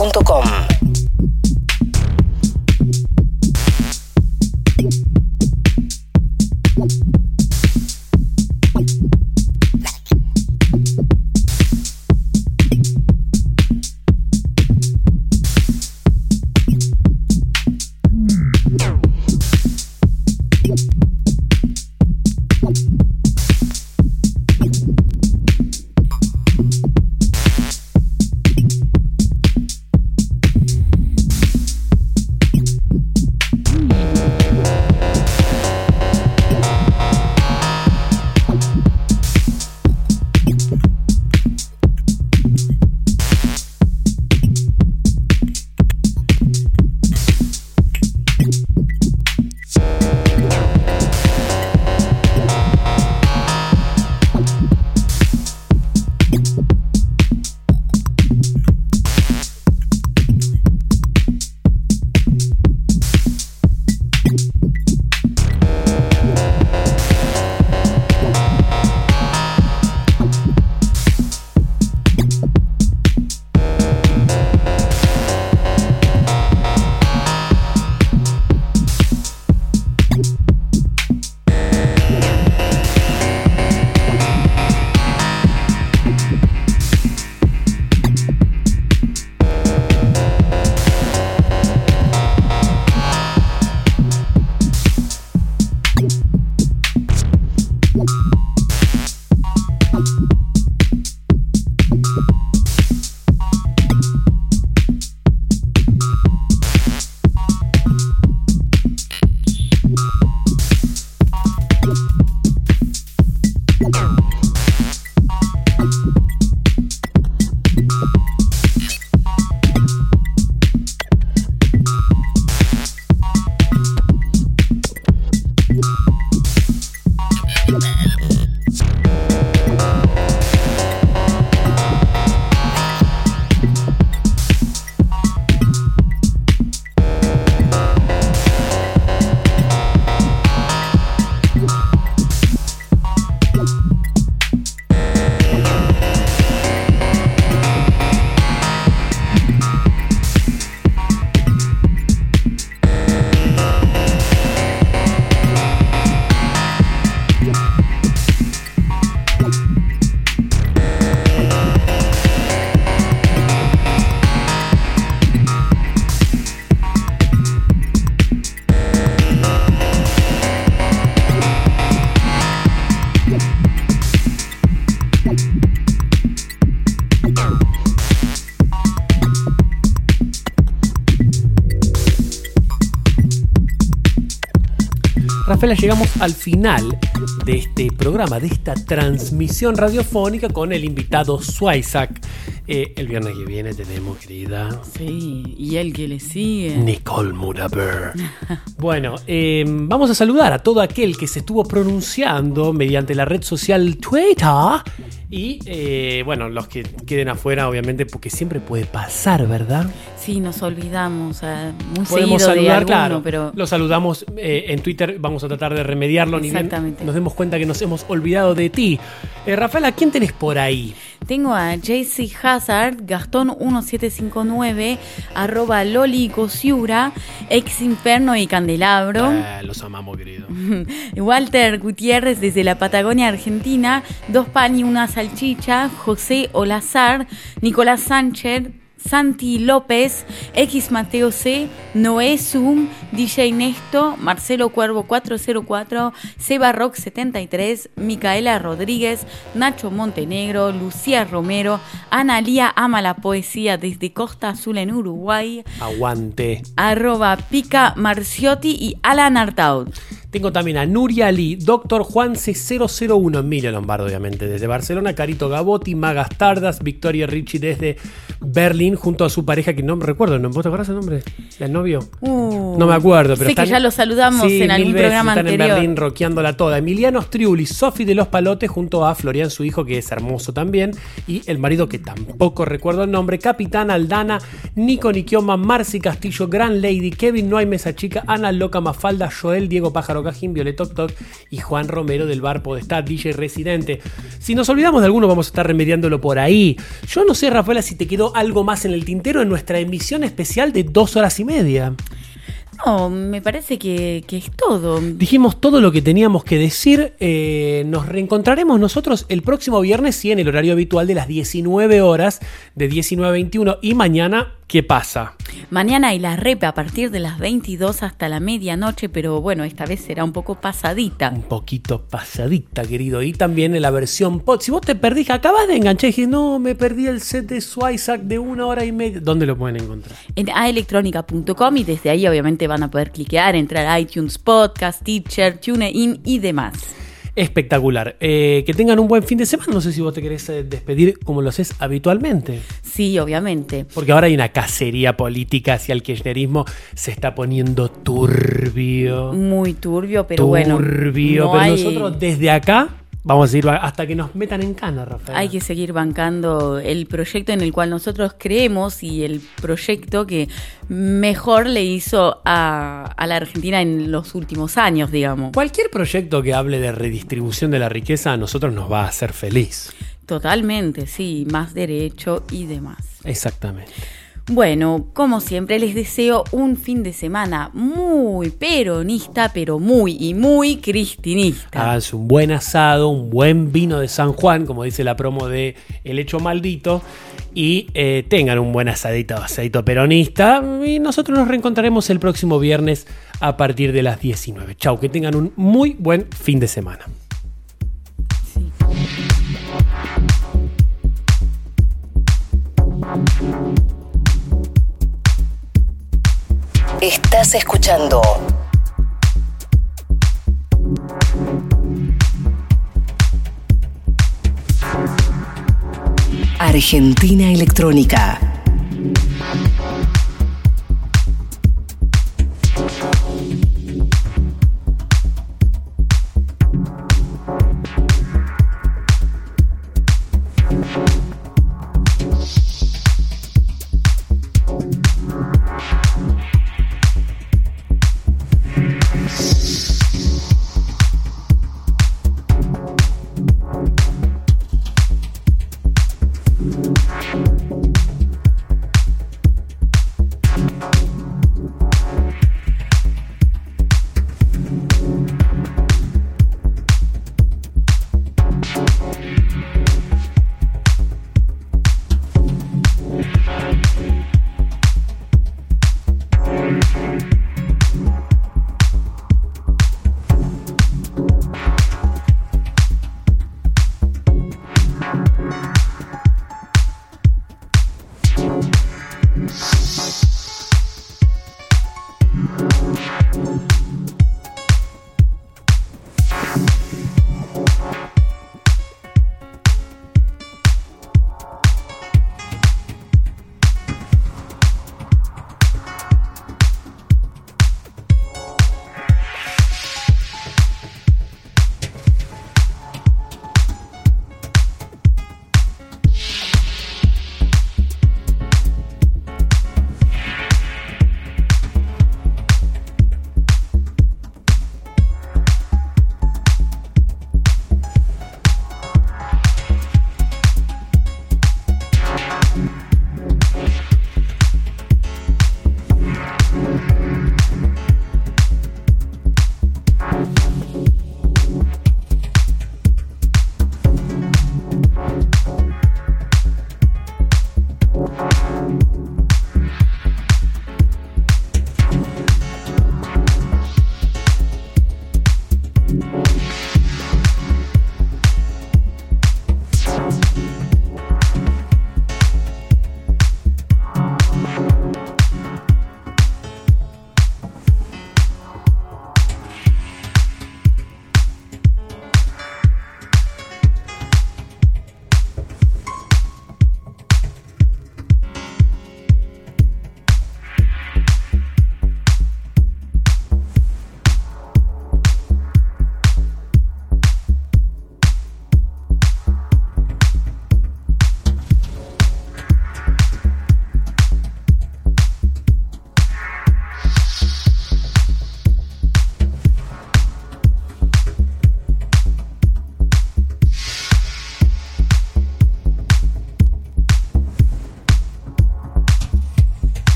aelectronica.com. Rafaela, llegamos al final de este programa, de esta transmisión radiofónica con el invitado Swisak. Eh, el viernes que viene tenemos, querida. Sí, y el que le sigue. Nicole Muraber. *laughs* bueno, eh, vamos a saludar a todo aquel que se estuvo pronunciando mediante la red social Twitter. Y eh, bueno, los que queden afuera, obviamente, porque siempre puede pasar, ¿verdad? Sí, nos olvidamos eh, muy Podemos de saludar, alguno, claro. pero Lo saludamos eh, en Twitter, vamos a tratar de remediarlo, ni bien Exactamente. nos demos cuenta que nos hemos olvidado de ti. Eh, Rafaela, ¿quién tenés por ahí? Tengo a JC Hazard, Gastón 1759, arroba Loli Cosiura, ex Inferno y Candelabro. Eh, los amamos, querido. *laughs* Walter Gutiérrez desde la Patagonia Argentina, dos pan y una salchicha, José Olazar, Nicolás Sánchez, Santi López, X Mateo C, Noé Zoom, DJ Nesto, Marcelo Cuervo 404, Seba Rock 73, Micaela Rodríguez, Nacho Montenegro, Lucía Romero, Analía Ama la Poesía desde Costa Azul en Uruguay, Aguante. arroba Pica Marciotti y Alan Artaud. Tengo también a Nuria Ali, Doctor Juan C001, Emilio Lombardo, obviamente, desde Barcelona, Carito Gabotti, Magas Tardas, Victoria Ricci desde Berlín, junto a su pareja, que no me recuerdo, ¿no? ¿vos te acuerdas el nombre del novio? Uh, No me acuerdo, pero Sé que ya lo saludamos Sí, en algún veces, programa están anterior. en Berlín roqueándola toda. Emiliano Striuli, Sofi de los Palotes, junto a Florian, su hijo, que es hermoso también, y el marido, que tampoco recuerdo el nombre, Capitán Aldana, Nico Nikioma, Marci Castillo, Gran Lady, Kevin No hay Mesa Chica, Ana Loca Mafalda, Joel, Diego Pájaro Cajín, Violet Toc Toc y Juan Romero del bar Podestá, DJ Residente. Si nos olvidamos de alguno, vamos a estar remediándolo por ahí. Yo no sé, Rafaela, si te quedó algo más en el tintero en nuestra emisión especial de dos horas y media. No, me parece que, que es todo. Dijimos todo lo que teníamos que decir. Eh, nos reencontraremos nosotros el próximo viernes, sí, en el horario habitual de las 19 horas, de 19 a 21. Y mañana, ¿qué pasa? Mañana hay la repe a partir de las 22 hasta la medianoche, pero bueno, esta vez será un poco pasadita. Un poquito pasadita, querido. Y también en la versión pod. Si vos te perdís, acabas de enganchar y dijiste, no, me perdí el set de Swisak de una hora y media. ¿Dónde lo pueden encontrar? En aelectronica.com y desde ahí obviamente van a poder cliquear, entrar a iTunes Podcast, Teacher, TuneIn y demás. Espectacular. Eh, que tengan un buen fin de semana. No sé si vos te querés eh, despedir como lo haces habitualmente. Sí, obviamente. Porque ahora hay una cacería política hacia el kirchnerismo. Se está poniendo turbio. Muy turbio, pero bueno. turbio. no pero hay- nosotros desde acá vamos a ir hasta que nos metan en cana, Rafael. Hay que seguir bancando el proyecto en el cual nosotros creemos y el proyecto que mejor le hizo a, a la Argentina en los últimos años, digamos. Cualquier proyecto que hable de redistribución de la riqueza a nosotros nos va a hacer feliz. Totalmente, sí, más derecho y demás. Exactamente. Bueno, como siempre, les deseo un fin de semana muy peronista, pero muy y muy cristinista. Háganse un buen asado, un buen vino de San Juan, como dice la promo de El Hecho Maldito, y eh, tengan un buen asadito, asadito peronista. Y nosotros nos reencontraremos el próximo viernes a partir de las 19. Chau, que tengan un muy buen fin de semana. Estás escuchando Argentina Electrónica.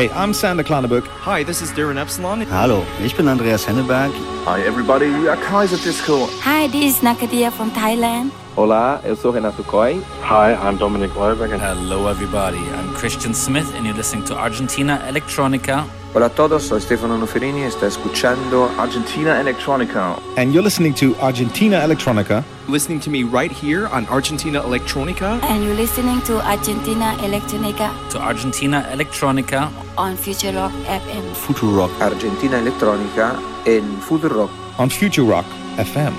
Hey, I'm Sander Klanneburg. Hi, this is Darren Epsilon. Hallo, ich bin Andreas Henneberg. Hi everybody, we are Kaiser Disco. Hi, this is Nakadia from Thailand. Olá, eu sou Renato Coy. Hi, I'm Dominic Royberg. Hello, everybody. I'm Christian Smith, and you're listening to Argentina Electronica. Hola a todos, soy Stefano Noferini y está escuchando Argentina Electronica. And you're listening to Argentina Electronica. Listening to me right here on Argentina Electronica. And you're listening to Argentina Electronica To Argentina Electronica. on Future Rock FM. Futurock. Argentina Electronica en Future Rock. on Future Rock FM.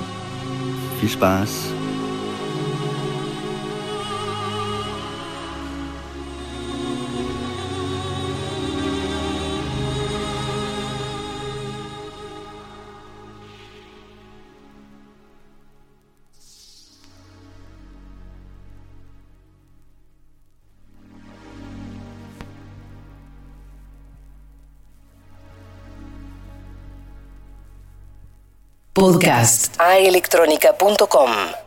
Viel Spaß. Podcast. Aelectronica.com